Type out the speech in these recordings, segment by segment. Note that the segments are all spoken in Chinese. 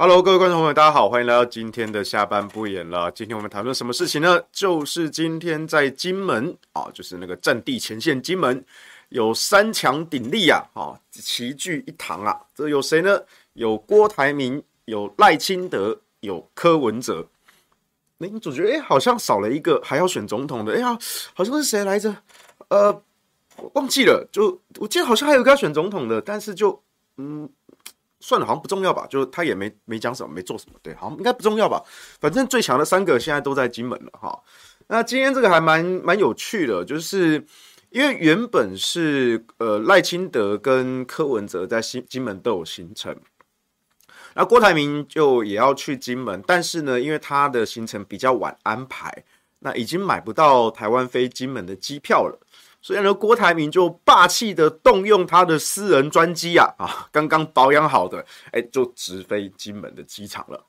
Hello，各位观众朋友，大家好，欢迎来到今天的下班不演了。今天我们谈论什么事情呢？就是今天在金门啊，就是那个战地前线金门有三强鼎立啊，啊齐聚一堂啊。这有谁呢？有郭台铭，有赖清德，有柯文哲。那你总觉得哎，好像少了一个还要选总统的。哎呀，好像是谁来着？呃，忘记了。就我记得好像还有一个要选总统的，但是就嗯。算了，好像不重要吧，就他也没没讲什么，没做什么，对，好像应该不重要吧。反正最强的三个现在都在金门了哈。那今天这个还蛮蛮有趣的，就是因为原本是呃赖清德跟柯文哲在新金门都有行程，那郭台铭就也要去金门，但是呢，因为他的行程比较晚安排，那已经买不到台湾飞金门的机票了。所以呢，郭台铭就霸气的动用他的私人专机啊，啊，刚刚保养好的，哎，就直飞金门的机场了。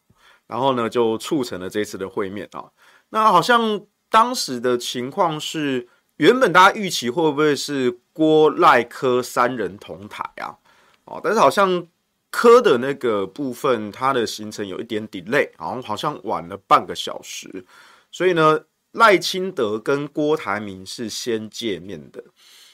然后呢，就促成了这次的会面啊。那好像当时的情况是，原本大家预期会不会是郭赖柯三人同台啊？哦，但是好像柯的那个部分，他的行程有一点 delay，好像好像晚了半个小时。所以呢。赖清德跟郭台铭是先见面的，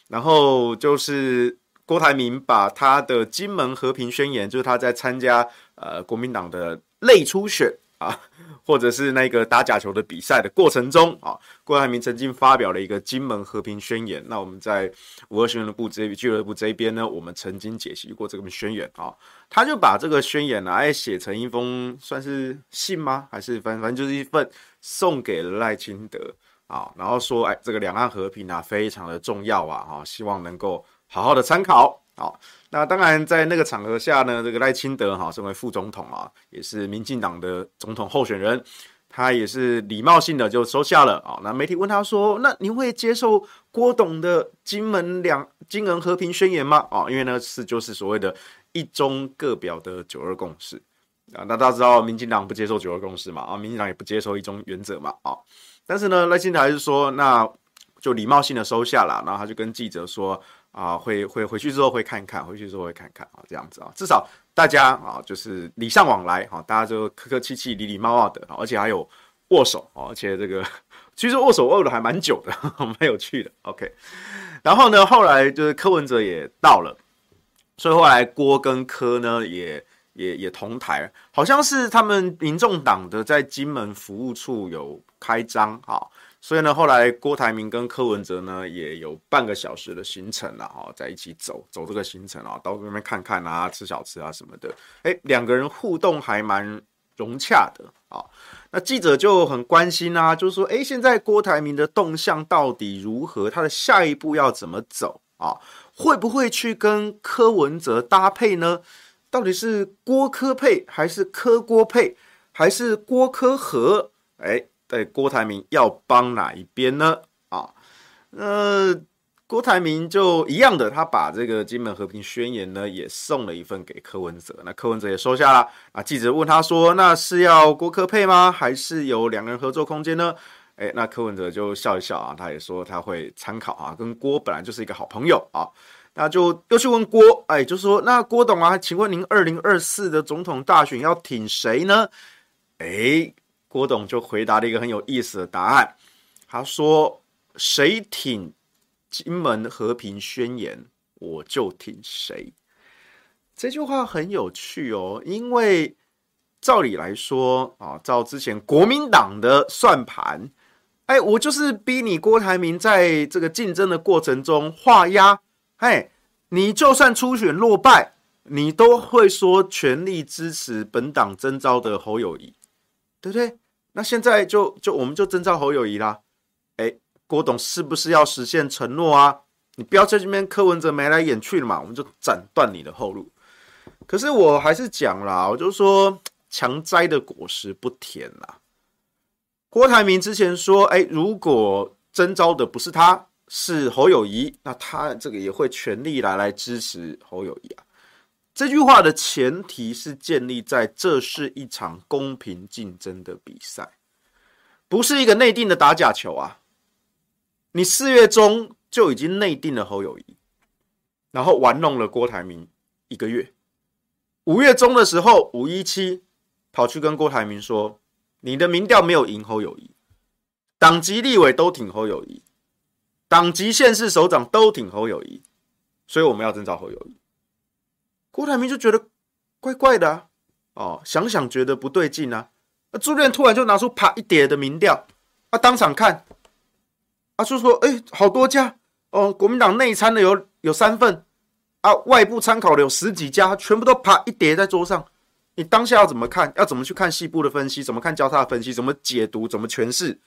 然后就是郭台铭把他的金门和平宣言，就是他在参加呃国民党的内初选啊，或者是那个打假球的比赛的过程中啊，郭台铭曾经发表了一个金门和平宣言。那我们在五二新闻部这俱乐部这边呢，我们曾经解析过这个宣言啊，他就把这个宣言呢，哎写成一封算是信吗？还是反反正就是一份。送给了赖清德啊，然后说，哎，这个两岸和平啊，非常的重要啊，哈，希望能够好好的参考。好，那当然在那个场合下呢，这个赖清德哈，身为副总统啊，也是民进党的总统候选人，他也是礼貌性的就收下了啊。那媒体问他说，那您会接受郭董的金门两金门和平宣言吗？啊，因为呢是就是所谓的一中各表的九二共识。啊，那大家知道，民进党不接受九二共识嘛？啊，民进党也不接受一中原则嘛？啊，但是呢，赖清德还是说，那就礼貌性的收下了。然后他就跟记者说，啊，会会回去之后会看看，回去之后会看看啊，这样子啊，至少大家啊，就是礼尚往来，哈，大家就客客气气、礼礼貌貌的，而且还有握手，而且这个其实握手握了还蛮久的，蛮有趣的。OK，然后呢，后来就是柯文哲也到了，所以后来郭跟柯呢也。也也同台，好像是他们民众党的在金门服务处有开张啊，所以呢，后来郭台铭跟柯文哲呢也有半个小时的行程了哈，在一起走走这个行程啊，到那边看看啊，吃小吃啊什么的，哎，两个人互动还蛮融洽的啊。那记者就很关心啊，就是说，哎，现在郭台铭的动向到底如何？他的下一步要怎么走啊？会不会去跟柯文哲搭配呢？到底是郭柯配还是柯郭配，还是郭柯合？哎，对，郭台铭要帮哪一边呢？啊，呃，郭台铭就一样的，他把这个金门和平宣言呢也送了一份给柯文哲，那柯文哲也收下了。啊，记者问他说：“那是要郭柯配吗？还是有两个人合作空间呢？”哎，那柯文哲就笑一笑啊，他也说他会参考啊，跟郭本来就是一个好朋友啊。那就又去问郭，哎，就说那郭董啊，请问您二零二四的总统大选要挺谁呢？哎，郭董就回答了一个很有意思的答案，他说：“谁挺金门和平宣言，我就挺谁。”这句话很有趣哦，因为照理来说啊，照之前国民党的算盘，哎，我就是逼你郭台铭在这个竞争的过程中画押。嘿，你就算初选落败，你都会说全力支持本党征召的侯友谊，对不对？那现在就就我们就征召侯友谊啦。哎，郭董是不是要实现承诺啊？你不要在这边柯文哲眉来眼去了嘛，我们就斩断你的后路。可是我还是讲啦，我就说强摘的果实不甜啦。郭台铭之前说，哎，如果征召的不是他。是侯友谊，那他这个也会全力来来支持侯友谊啊。这句话的前提是建立在这是一场公平竞争的比赛，不是一个内定的打假球啊。你四月中就已经内定了侯友宜，然后玩弄了郭台铭一个月。五月中的时候，五一七跑去跟郭台铭说：“你的民调没有赢侯友宜，党籍立委都挺侯友宜，党籍县市首长都挺侯友宜，所以我们要征召侯友宜。”郭台铭就觉得怪怪的啊，哦，想想觉得不对劲啊。那朱立伦突然就拿出啪一叠的民调，啊，当场看，啊，就说：“哎，好多家哦，国民党内参的有有三份。”啊，外部参考的有十几家，全部都啪一叠在桌上。你当下要怎么看？要怎么去看细部的分析？怎么看交叉的分析？怎么解读？怎么诠释？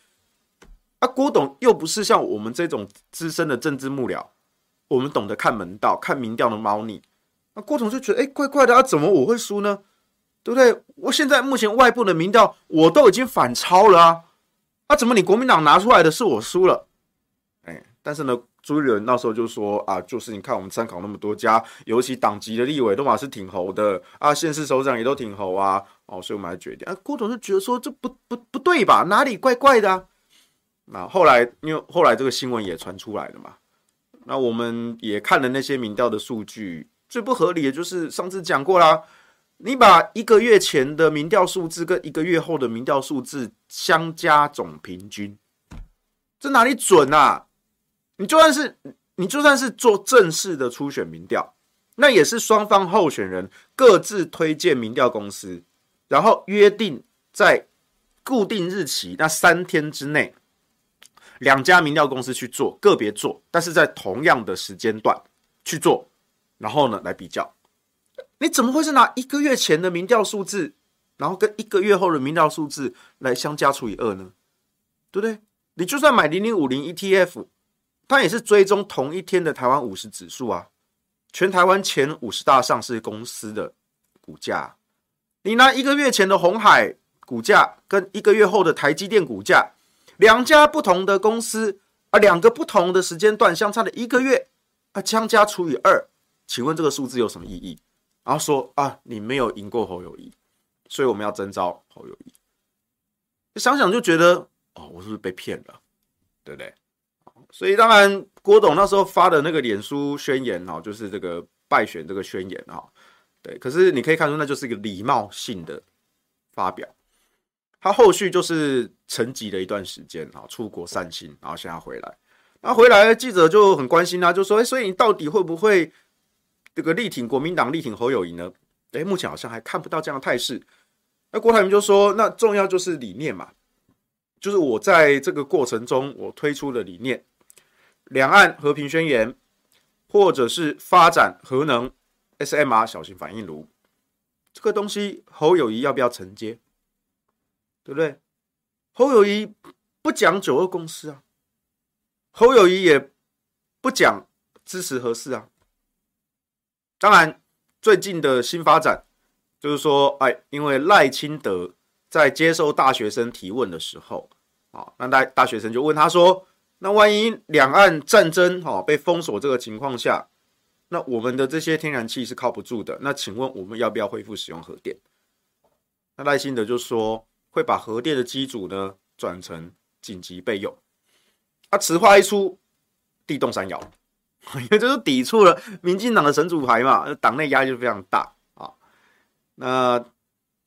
啊，郭董又不是像我们这种资深的政治幕僚，我们懂得看门道、看民调的猫腻。那郭董就觉得，哎，怪怪的啊，怎么我会输呢？对不对？我现在目前外部的民调我都已经反超了啊，啊，怎么你国民党拿出来的是我输了？哎，但是呢？朱立伦那时候就说啊，就是你看我们参考那么多家，尤其党籍的立委都嘛是挺猴的啊，县市首长也都挺猴啊，哦，所以我们来决定啊。郭董就觉得说这不不不对吧，哪里怪怪的啊？那后来因为后来这个新闻也传出来了嘛，那我们也看了那些民调的数据，最不合理的就是上次讲过啦，你把一个月前的民调数字跟一个月后的民调数字相加总平均，这哪里准啊？你就算是你就算是做正式的初选民调，那也是双方候选人各自推荐民调公司，然后约定在固定日期那三天之内，两家民调公司去做个别做，但是在同样的时间段去做，然后呢来比较。你怎么会是拿一个月前的民调数字，然后跟一个月后的民调数字来相加除以二呢？对不对？你就算买零零五零 ETF。它也是追踪同一天的台湾五十指数啊，全台湾前五十大上市公司的股价，你拿一个月前的鸿海股价跟一个月后的台积电股价，两家不同的公司啊，两个不同的时间段相差了一个月啊，相加除以二，请问这个数字有什么意义？然后说啊，你没有赢过侯友宜，所以我们要征召侯友宜。想想就觉得哦，我是不是被骗了？对不对？所以当然，郭董那时候发的那个脸书宣言哈，就是这个败选这个宣言哈，对。可是你可以看出，那就是一个礼貌性的发表。他后续就是沉寂了一段时间哈，出国散心，然后现在回来。那回来记者就很关心啊，就说：“哎，所以你到底会不会这个力挺国民党，力挺侯友宜呢？”哎，目前好像还看不到这样的态势。那郭台铭就说：“那重要就是理念嘛，就是我在这个过程中我推出的理念。”两岸和平宣言，或者是发展核能 SMR 小型反应炉，这个东西侯友宜要不要承接？对不对？侯友宜不讲九二共识啊，侯友宜也不讲支持核四啊。当然，最近的新发展就是说，哎，因为赖清德在接受大学生提问的时候，啊，那大大学生就问他说。那万一两岸战争哈被封锁这个情况下，那我们的这些天然气是靠不住的。那请问我们要不要恢复使用核电？那赖清德就说会把核电的机组呢转成紧急备用。啊，此话一出，地动山摇，因为这是抵触了民进党的神主牌嘛，党内压力就非常大啊。那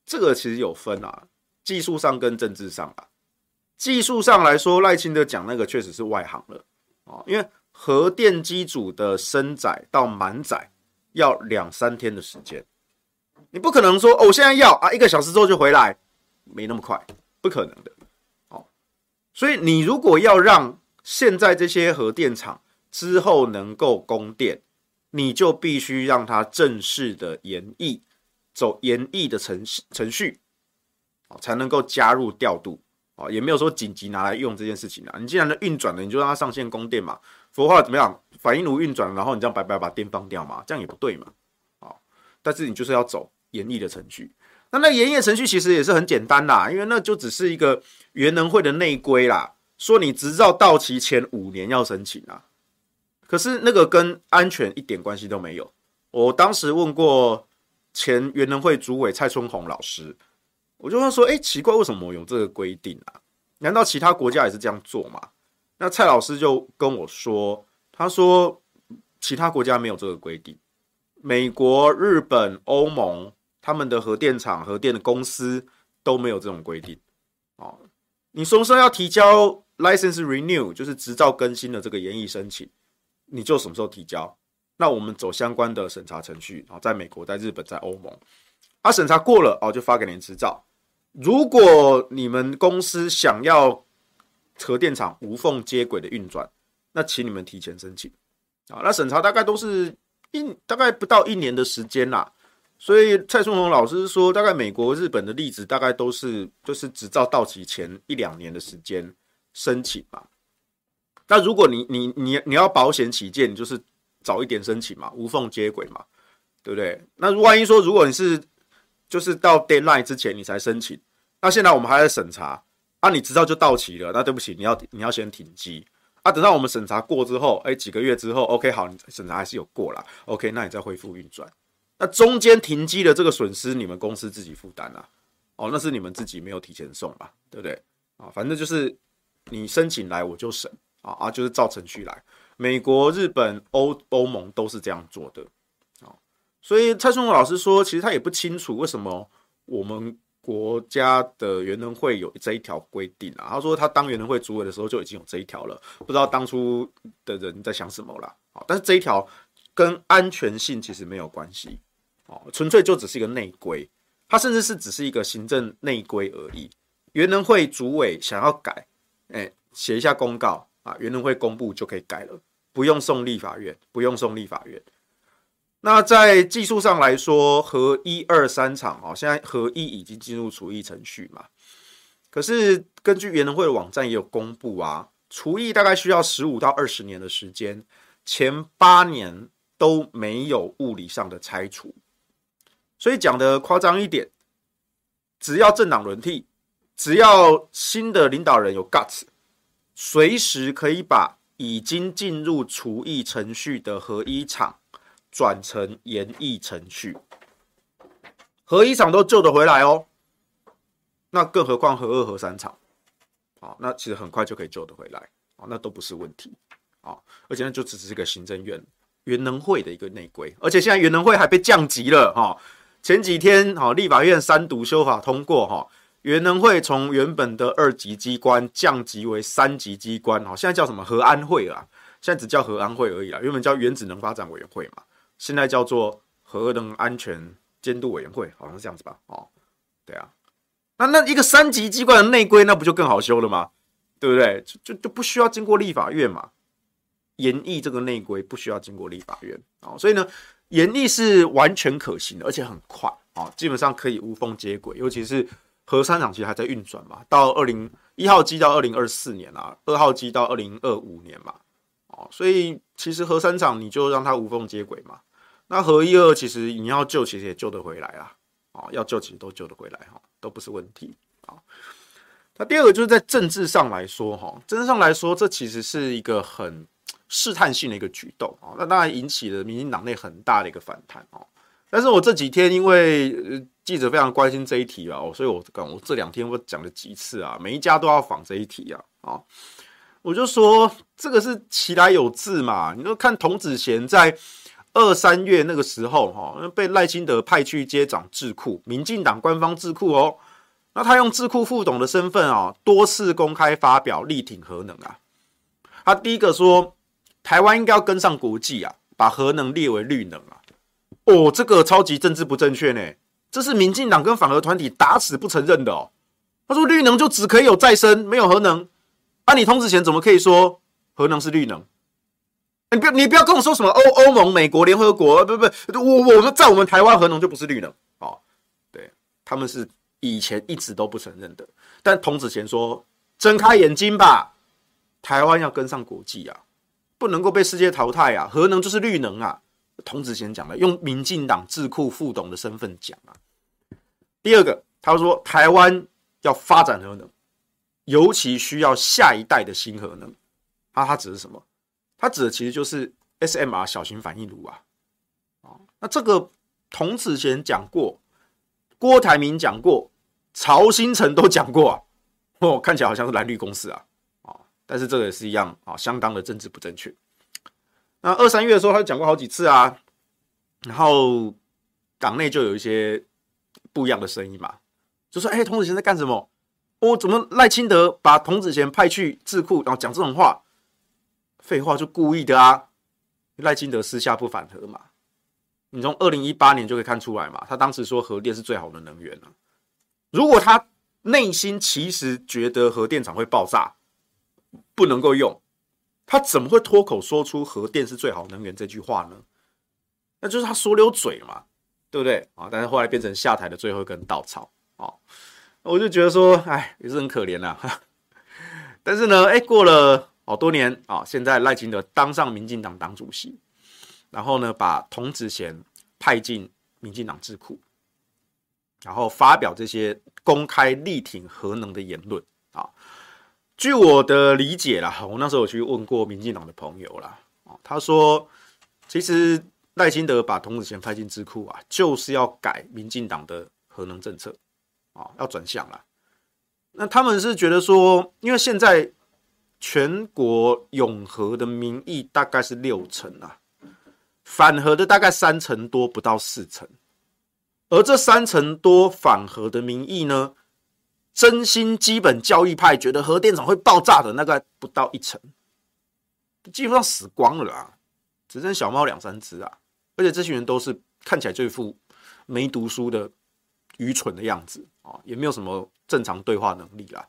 这个其实有分啊，技术上跟政治上啊。技术上来说，赖清德讲那个确实是外行了啊，因为核电机组的升载到满载要两三天的时间，你不可能说哦，我现在要啊，一个小时之后就回来，没那么快，不可能的。哦，所以你如果要让现在这些核电厂之后能够供电，你就必须让它正式的研议，走研议的程程序，哦才能够加入调度。哦也没有说紧急拿来用这件事情啊！你既然能运转了，你就让它上线供电嘛。否则怎么样？反应炉运转，然后你这样白白把电放掉嘛？这样也不对嘛。好，但是你就是要走研议的程序。那那研议程序其实也是很简单啦，因为那就只是一个原能会的内规啦，说你执照到期前五年要申请啊。可是那个跟安全一点关系都没有。我当时问过前原能会主委蔡春红老师。我就会说，哎，奇怪，为什么有这个规定啊？难道其他国家也是这样做吗？那蔡老师就跟我说，他说其他国家没有这个规定，美国、日本、欧盟他们的核电厂、核电的公司都没有这种规定。哦，你什么时候要提交 license renew，就是执照更新的这个研议申请，你就什么时候提交。那我们走相关的审查程序啊，在美国、在日本、在欧盟，啊，审查过了哦，就发给您执照。如果你们公司想要核电厂无缝接轨的运转，那请你们提前申请啊。那审查大概都是一大概不到一年的时间啦。所以蔡春红老师说，大概美国、日本的例子大概都是就是执照到期前一两年的时间申请吧。那如果你你你你要保险起见，你就是早一点申请嘛，无缝接轨嘛，对不对？那万一说如果你是就是到 deadline 之前你才申请，那现在我们还在审查，啊，你执照就到期了，那对不起，你要你要先停机，啊，等到我们审查过之后，哎，几个月之后，OK，好，你审查还是有过了，OK，那你再恢复运转，那中间停机的这个损失，你们公司自己负担啊，哦，那是你们自己没有提前送嘛，对不对？啊，反正就是你申请来我就审，啊啊，就是照程序来，美国、日本、欧欧盟都是这样做的。啊所以蔡松老师说，其实他也不清楚为什么我们国家的原能会有这一条规定啊。他说他当原能会主委的时候就已经有这一条了，不知道当初的人在想什么啦。啊，但是这一条跟安全性其实没有关系，哦，纯粹就只是一个内规，它甚至是只是一个行政内规而已。原能会主委想要改，哎，写一下公告啊，原能会公布就可以改了，不用送立法院，不用送立法院。那在技术上来说，合一二三厂哦，现在合一已经进入除役程序嘛。可是根据原能会的网站也有公布啊，除役大概需要十五到二十年的时间，前八年都没有物理上的拆除。所以讲的夸张一点，只要政党轮替，只要新的领导人有 guts，随时可以把已经进入除役程序的核一厂。转成研议程序，核一厂都救得回来哦，那更何况核二、核三厂，好，那其实很快就可以救得回来，啊，那都不是问题，啊，而且那就只是一个行政院原能会的一个内规，而且现在原能会还被降级了，哈，前几天，哈，立法院三读修法通过，哈，原能会从原本的二级机关降级为三级机关，哈，现在叫什么核安会啊？现在只叫核安会而已啦，原本叫原子能发展委员会嘛。现在叫做核能安全监督委员会，好像是这样子吧？哦，对啊，那那一个三级机关的内规，那不就更好修了吗？对不对？就就就不需要经过立法院嘛？研议这个内规不需要经过立法院啊，所以呢，研议是完全可行的，而且很快啊，基本上可以无缝接轨。尤其是核三厂其实还在运转嘛，到二零一号机到二零二四年啊，二号机到二零二五年嘛，哦，所以其实核三厂你就让它无缝接轨嘛。那核一二其实你要救，其实也救得回来啦，啊，要救其实都救得回来哈，都不是问题啊。那第二个就是在政治上来说哈，政治上来说，这其实是一个很试探性的一个举动啊，那当然引起了民进党内很大的一个反弹哦。但是我这几天因为呃记者非常关心这一题啊，所以我讲我这两天我讲了几次啊，每一家都要访这一题啊，啊，我就说这个是其来有志嘛，你就看童子贤在。二三月那个时候，哈，被赖清德派去接掌智库，民进党官方智库哦。那他用智库副董的身份啊，多次公开发表力挺核能啊。他第一个说，台湾应该要跟上国际啊，把核能列为绿能啊。哦，这个超级政治不正确呢，这是民进党跟反核团体打死不承认的哦。他说绿能就只可以有再生，没有核能。啊，你童子贤怎么可以说核能是绿能？你不要，你不要跟我说什么欧欧盟、美国、联合国，不不，我我们在我们台湾核能就不是绿能哦。对，他们是以前一直都不承认的。但童子贤说：“睁开眼睛吧，台湾要跟上国际啊，不能够被世界淘汰啊！核能就是绿能啊。”童子贤讲了，用民进党智库副董的身份讲啊。第二个，他说台湾要发展核能，尤其需要下一代的新核能。啊，他指的是什么？他指的其实就是 SMR 小型反应炉啊，啊那这个童子贤讲过，郭台铭讲过，曹新成都讲过啊，哦，看起来好像是蓝绿公司啊，啊，但是这个也是一样啊，相当的政治不正确。那二三月的时候，他讲过好几次啊，然后党内就有一些不一样的声音嘛，就说：“哎、童子贤在干什么？哦、怎么赖清德把童子贤派去智库，然后讲这种话？废话，就故意的啊！赖清德私下不反核嘛？你从二零一八年就可以看出来嘛，他当时说核电是最好的能源了、啊。如果他内心其实觉得核电厂会爆炸，不能够用，他怎么会脱口说出核电是最好能源这句话呢？那就是他说溜嘴嘛，对不对啊？但是后来变成下台的最后一根稻草啊，我就觉得说，哎，也是很可怜呐。但是呢，哎，过了好多年啊，现在赖清德当上民进党党主席，然后呢，把童子贤派进民进党智库，然后发表这些公开力挺核能的言论。据我的理解啦，我那时候有去问过民进党的朋友啦，他说，其实。赖清德把童子贤派进智库啊，就是要改民进党的核能政策啊，要转向了。那他们是觉得说，因为现在全国永核的民意大概是六成啊，反核的大概三成多，不到四成。而这三成多反核的民意呢，真心基本教育派觉得核电厂会爆炸的那个不到一成，基本上死光了啊，只剩小猫两三只啊。而且这些人都是看起来这副没读书的愚蠢的样子啊，也没有什么正常对话能力啦。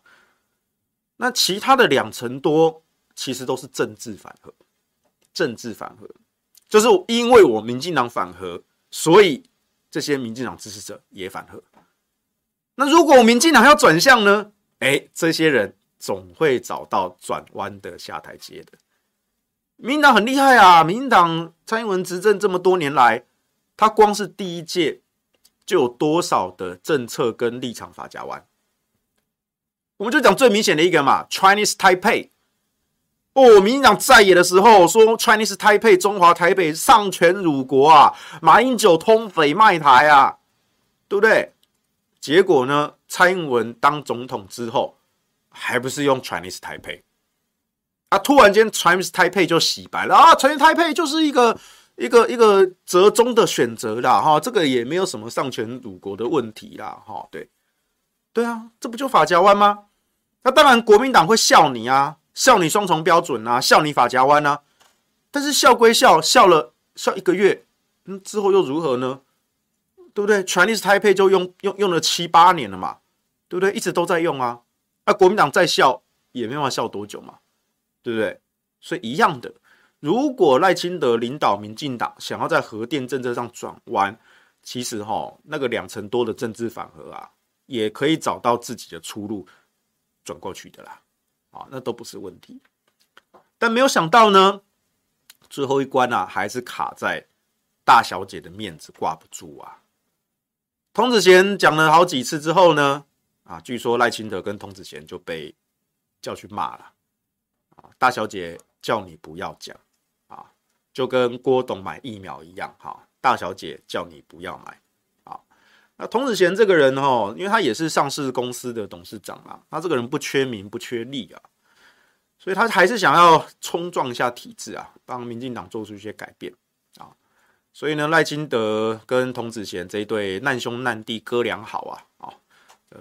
那其他的两成多其实都是政治反核，政治反核就是因为我民进党反核，所以这些民进党支持者也反核。那如果我民进党要转向呢？哎，这些人总会找到转弯的下台阶的。民进党很厉害啊！民进党蔡英文执政这么多年来，他光是第一届就有多少的政策跟立场法夹弯？我们就讲最明显的一个嘛，Chinese Taipei。哦，民进党在野的时候说 Chinese Taipei 中华台北丧权辱国啊，马英九通匪卖台啊，对不对？结果呢，蔡英文当总统之后，还不是用 Chinese Taipei？啊！突然间，Chinese Taipei 就洗白了啊！Chinese Taipei 就是一个一个一个折中的选择啦，哈，这个也没有什么丧权辱国的问题啦，哈，对，对啊，这不就法家湾吗？那当然，国民党会笑你啊，笑你双重标准啊，笑你法家湾啊。但是笑归笑，笑了笑一个月，嗯，之后又如何呢？对不对？Chinese tai p 就用用用了七八年了嘛，对不对？一直都在用啊。那国民党再笑也没办法笑多久嘛。对不对？所以一样的，如果赖清德领导民进党想要在核电政策上转弯，其实哈，那个两成多的政治反核啊，也可以找到自己的出路，转过去的啦，啊，那都不是问题。但没有想到呢，最后一关啊，还是卡在大小姐的面子挂不住啊。童子贤讲了好几次之后呢，啊，据说赖清德跟童子贤就被叫去骂了。啊大小姐叫你不要讲啊，就跟郭董买疫苗一样哈。大小姐叫你不要买啊。那童子贤这个人哈，因为他也是上市公司的董事长啊，他这个人不缺名不缺利啊，所以他还是想要冲撞一下体制啊，帮民进党做出一些改变。所以呢，赖清德跟童子贤这一对难兄难弟哥俩好啊啊，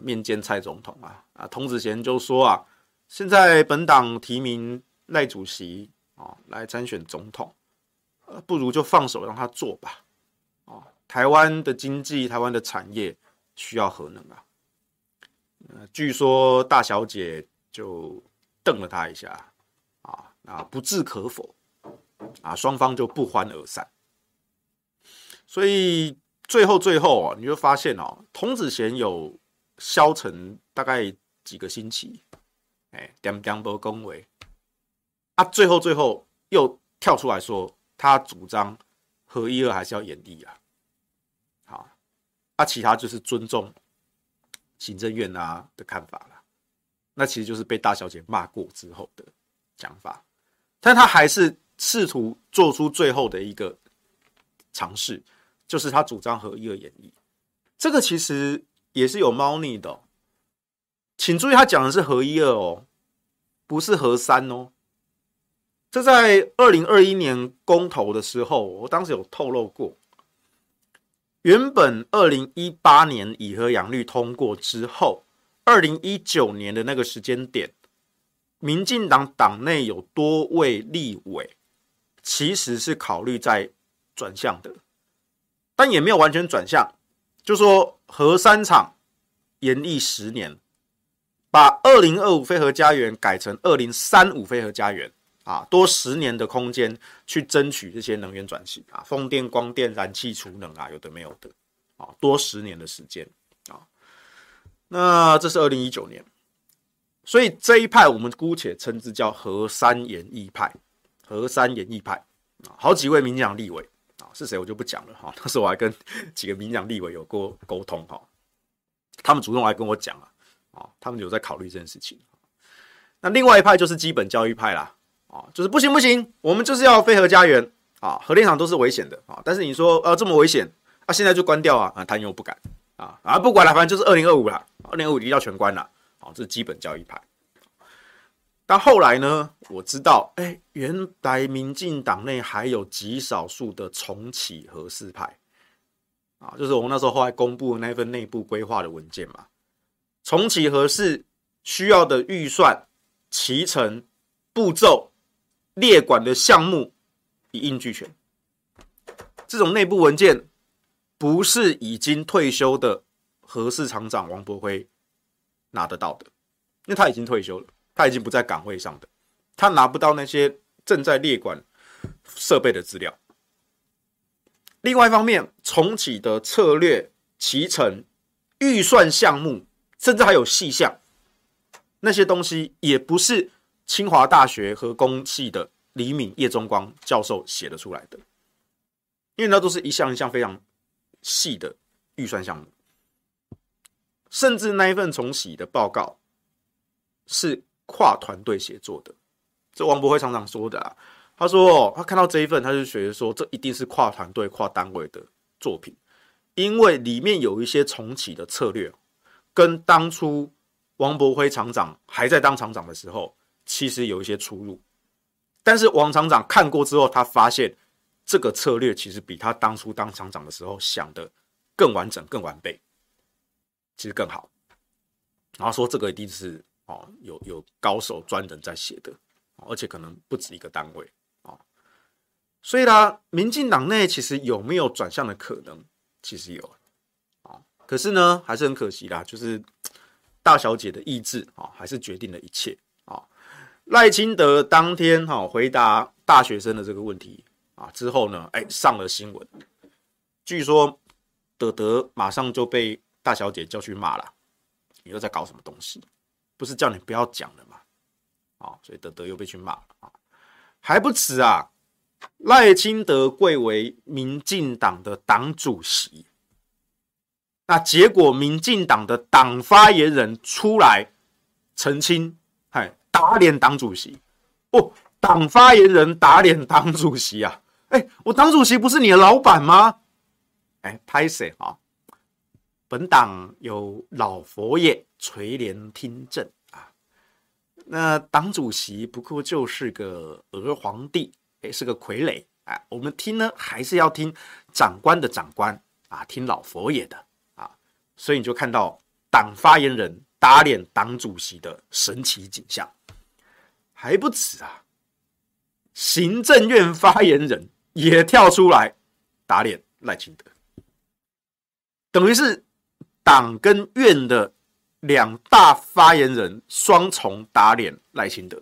面见蔡总统啊啊，童子贤就说啊。现在本党提名赖主席啊来参选总统，不如就放手让他做吧。啊，台湾的经济、台湾的产业需要核能啊。据说大小姐就瞪了他一下，啊，啊，不置可否，啊，双方就不欢而散。所以最后最后啊，你就发现哦，童子贤有消沉大概几个星期。哎，点点不恭维啊！最后最后又跳出来说，他主张合一二还是要延役啊。好，啊，其他就是尊重行政院啊的看法了。那其实就是被大小姐骂过之后的讲法，但他还是试图做出最后的一个尝试，就是他主张核一二演绎。这个其实也是有猫腻的。请注意，他讲的是核一二哦，不是核三哦。这在二零二一年公投的时候，我当时有透露过，原本二零一八年以和养绿通过之后，二零一九年的那个时间点，民进党党内有多位立委其实是考虑在转向的，但也没有完全转向，就说核三厂延役十年，把二零二五非核家园改成二零三五非核家园。啊，多十年的空间去争取这些能源转型啊，风电、光电、燃气、储能啊，有的没有的啊，多十年的时间啊。那这是二零一九年，所以这一派我们姑且称之叫核三延役派，核三延役派啊，好几位民进党立委，是谁我就不讲了哈。当时我还跟几个民进党立委有过沟通哈，他们主动来跟我讲啊，啊，他们有在考虑这件事情。那另外一派就是基本教育派啦。啊，就是不行不行，我们就是要非核家园啊，核电厂都是危险的啊。但是你说呃这么危险啊，现在就关掉啊，啊，他又不敢啊啊，不管了，反正就是二零二五了，二零二五一定要全关了啊，这是基本教育派。但后来呢，我知道，哎，原来民进党内还有极少数的重启核四派。啊，就是我们那时候后来公布的那份内部规划的文件嘛，重启核四需要的预算、期程、步骤。列管的项目一应俱全，这种内部文件不是已经退休的核四厂长王博辉拿得到的，因为他已经退休了，他已经不在岗位上的，他拿不到那些正在列管设备的资料。另外一方面，重启的策略、期程、预算项目，甚至还有细项，那些东西也不是。清华大学和工系的李敏叶中光教授写的出来的，因为那都是一项一项非常细的预算项目，甚至那一份重启的报告是跨团队协作的。这王博辉常常说的啊，他说，他看到这一份，他就觉得说这一定是跨团队、跨单位的作品，因为里面有一些重启的策略，跟当初王博辉厂长还在当厂长的时候。其实有一些出入，但是王厂长看过之后，他发现这个策略其实比他当初当厂长的时候想的更完整、更完备，其实更好。然后说这个一定是哦，有有高手专人在写的，而且可能不止一个单位啊。所以呢，民进党内其实有没有转向的可能？其实有啊，可是呢，还是很可惜啦，就是大小姐的意志啊，还是决定了一切。赖清德当天哈回答大学生的这个问题啊之后呢，哎上了新闻，据说德德马上就被大小姐叫去骂了，你又在搞什么东西？不是叫你不要讲了吗？啊，所以德德又被去骂了啊，还不止啊，赖清德贵为民进党的党主席，那结果民进党的党发言人出来澄清，嗨。打脸党主席哦，党发言人打脸党主席啊！哎，我党主席不是你的老板吗？哎，拍谁啊！本党有老佛爷垂帘听政啊，那党主席不过就是个儿皇帝，哎，是个傀儡啊，我们听呢还是要听长官的长官啊，听老佛爷的啊，所以你就看到党发言人打脸党主席的神奇景象。还不止啊！行政院发言人也跳出来打脸赖清德，等于是党跟院的两大发言人双重打脸赖清德。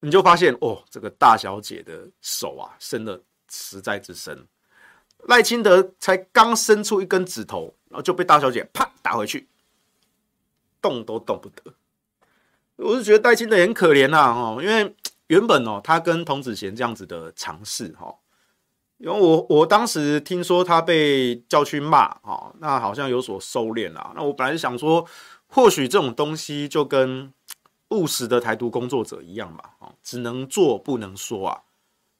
你就发现哦，这个大小姐的手啊，伸得实在之深。赖清德才刚伸出一根指头，然后就被大小姐啪打回去，动都动不得。我是觉得戴清德很可怜呐，哦，因为原本哦，他跟童子贤这样子的尝试哈，因为我我当时听说他被叫去骂哈，那好像有所收敛啦。那我本来是想说，或许这种东西就跟务实的台独工作者一样嘛，只能做不能说啊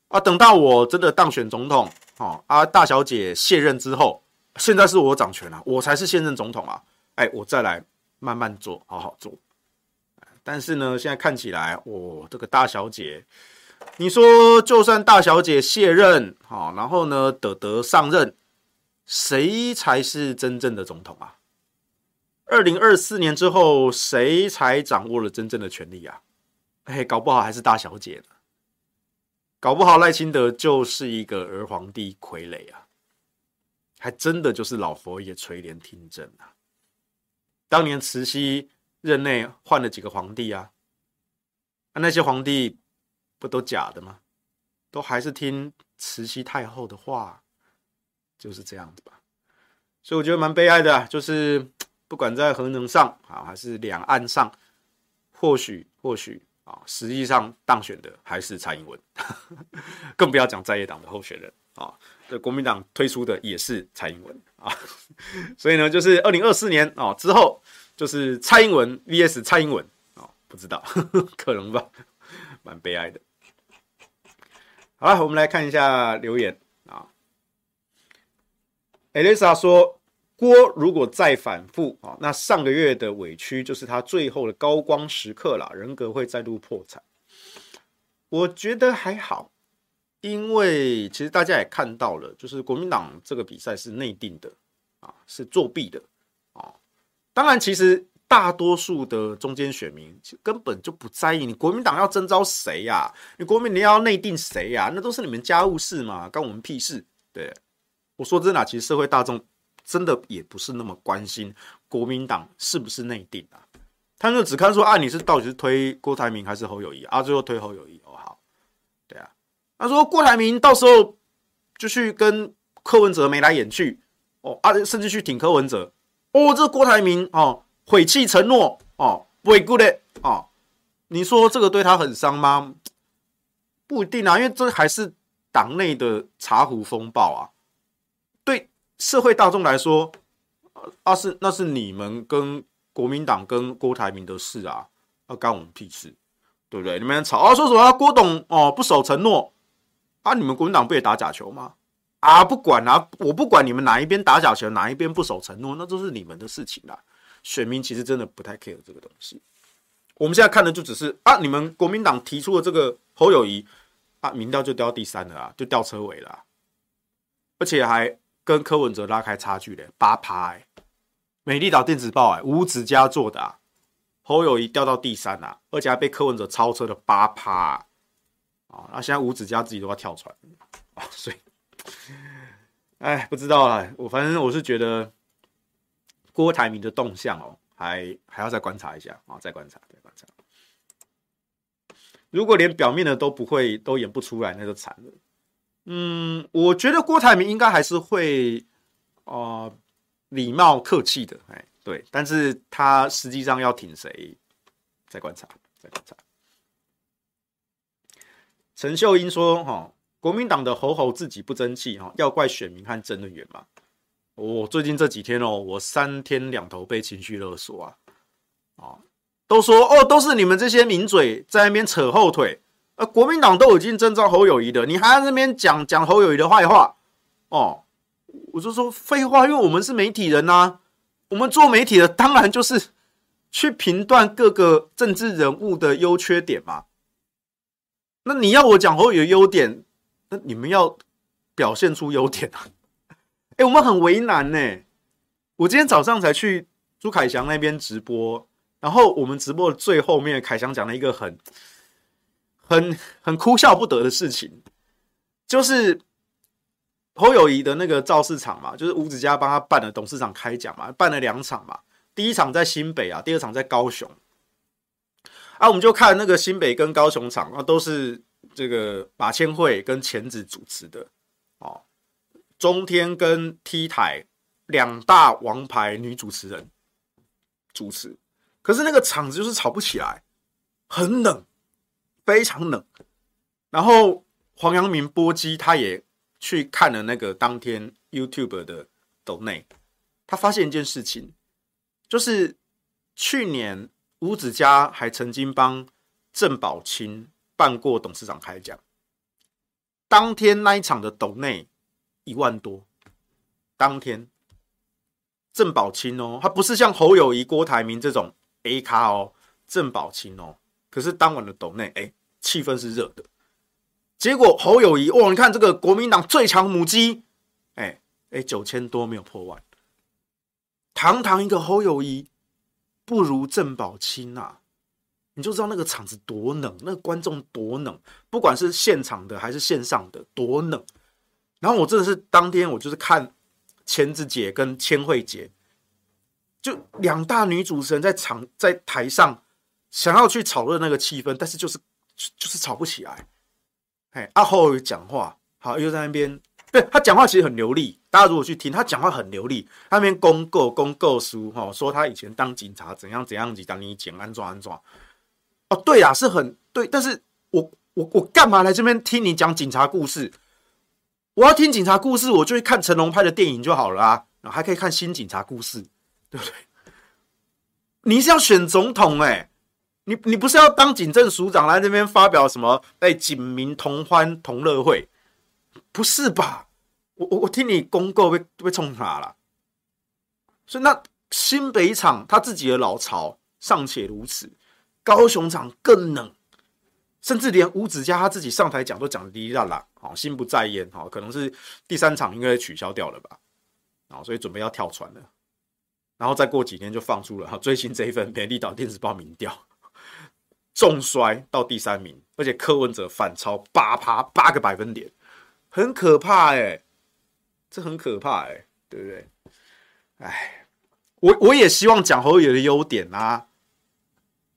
啊，等到我真的当选总统，哦啊，大小姐卸任之后，现在是我掌权了，我才是现任总统啊，哎，我再来慢慢做，好好做。但是呢，现在看起来，哦，这个大小姐，你说就算大小姐卸任，好，然后呢，德德上任，谁才是真正的总统啊？二零二四年之后，谁才掌握了真正的权力啊？哎，搞不好还是大小姐呢。搞不好赖清德就是一个儿皇帝傀儡啊，还真的就是老佛爷垂帘听政啊。当年慈禧任内换了几个皇帝啊？那些皇帝不都假的吗？都还是听慈禧太后的话，就是这样子吧。所以我觉得蛮悲哀的，就是不管在核能上啊，还是两岸上，或许或许。啊，实际上当选的还是蔡英文，更不要讲在野党的候选人啊。这国民党推出的也是蔡英文啊，所以呢，就是二零二四年啊之后，就是蔡英文 VS 蔡英文啊，不知道 可能吧，蛮悲哀的。好了，我们来看一下留言啊。Elisa 说。郭如果再反复啊，那上个月的委屈就是他最后的高光时刻了，人格会再度破产。我觉得还好，因为其实大家也看到了，就是国民党这个比赛是内定的啊，是作弊的啊。当然，其实大多数的中间选民根本就不在意你国民党要征召谁呀，你国民你要内定谁呀，那都是你们家务事嘛，关我们屁事。对，我说真的，其实社会大众。真的也不是那么关心国民党是不是内定啊，他就只看说啊，你是到底是推郭台铭还是侯友宜啊？最后推侯友宜哦，好，对啊，他说郭台铭到时候就去跟柯文哲眉来眼去哦啊，甚至去挺柯文哲哦，这郭台铭哦毁弃承诺哦，不会顾的哦，你说这个对他很伤吗？不一定啊，因为这还是党内的茶壶风暴啊。对社会大众来说，啊是那是你们跟国民党跟郭台铭的事啊，要干我们屁事，对不对？你们吵啊，说什么郭董哦不守承诺啊？你们国民党不也打假球吗？啊，不管啊，我不管你们哪一边打假球，哪一边不守承诺，那都是你们的事情啦。选民其实真的不太 care 这个东西。我们现在看的就只是啊，你们国民党提出的这个侯友谊啊，民调就掉第三了啊，就掉车尾了，而且还。跟柯文哲拉开差距嘞，八趴，美丽岛电子报哎，吴子嘉做的啊，侯友谊掉到第三啊，而且还被柯文哲超车了八趴啊，那现在吴子嘉自己都要跳船啊，所以，哎，不知道了，我反正我是觉得郭台铭的动向哦，还还要再观察一下啊，再观察，再观察，如果连表面的都不会，都演不出来，那就惨了。嗯，我觉得郭台铭应该还是会，呃，礼貌客气的，哎，对，但是他实际上要挺谁，再观察，再观察。陈秀英说：“哈、哦，国民党的吼吼自己不争气，哈，要怪选民和争论员嘛。我、最近这几天哦，我三天两头被情绪勒索啊，啊、都说哦，都是你们这些名嘴在那边扯后腿。”呃，国民党都已经征召侯友谊的，你还在那边讲讲侯友谊的坏话哦？我就说废话，因为我们是媒体人呐、啊，我们做媒体的当然就是去评断各个政治人物的优缺点嘛。那你要我讲侯友宜的优点，那你们要表现出优点啊。哎，我们很为难呢。我今天早上才去朱凯翔那边直播，然后我们直播的最后面，凯翔讲了一个很。很很哭笑不得的事情，就是侯友谊的那个造势场嘛，就是吴子嘉帮他办了董事长开讲嘛，办了两场嘛，第一场在新北啊，第二场在高雄。啊，我们就看那个新北跟高雄场啊，都是这个马千惠跟钱子主持的，中天跟 T 台两大王牌女主持人主持，可是那个场子就是吵不起来，很冷。非常冷，然后黄阳明波基他也去看了那个当天 YouTube 的抖内，他发现一件事情，就是去年吴子嘉还曾经帮郑宝清办过董事长开讲，当天那一场的抖内一万多，当天郑宝清哦，他不是像侯友宜、郭台铭这种 A 咖哦，郑宝清哦。可是当晚的斗内，哎，气氛是热的。结果侯友宜，哇，你看这个国民党最强母鸡，哎，哎，九千多没有破万。堂堂一个侯友宜，不如郑宝清呐，你就知道那个场子多冷，那个观众多冷，不管是现场的还是线上的，多冷。然后我真的是当天，我就是看钱子姐跟千惠姐，就两大女主持人在场在台上想要去炒热那个气氛，但是就是就，是吵不起来。哎，阿侯友宜讲话，好又在那边。对，他讲话其实很流利，大家如果去听他讲话很流利，他那边公告公告书哈，说他以前当警察怎样怎样子，当你讲安装安装。哦，对啊，是很对，但是我我我干嘛来这边听你讲警察故事？我要听警察故事，我就去看成龙拍的电影就好了啊，然后还可以看新警察故事，对不对？你是要选总统哎、你你不是要当警政署长来这边发表什么哎警民同欢同乐会？不是吧？我我我听你公告被被冲垮了，所以那新北场他自己的老巢尚且如此，高雄场更冷，甚至连吴子嘉他自己上台讲都讲的滴滴答答，好心不在焉，好可能是第三场应该取消掉了吧，啊，所以准备要跳船了，然后再过几天就放出了最新这一份美丽岛电子报民调，重摔到第三名，而且柯文哲反超八趴八个百分点，很可怕哎、欸。这很可怕哎、欸，对不对？哎，我我也希望蒋侯友的优点啊！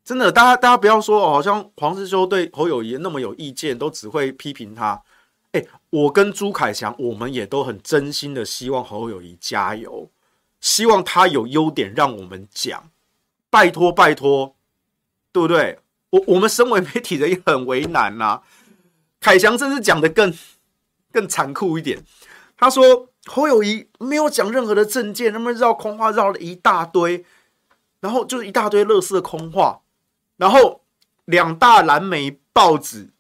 真的，大家大家不要说哦，好像黄世修对侯友谊那么有意见，都只会批评他。哎，我跟朱凯翔，我们也都很真心的希望侯友谊加油，希望他有优点让我们讲。拜托拜托，对不对？我我们身为媒体人也很为难呐、凯翔真是讲的更更残酷一点。他说侯友谊没有讲任何的政见，那么绕空话绕了一大堆，然后就是一大堆垃圾空话，然后两大蓝媒报纸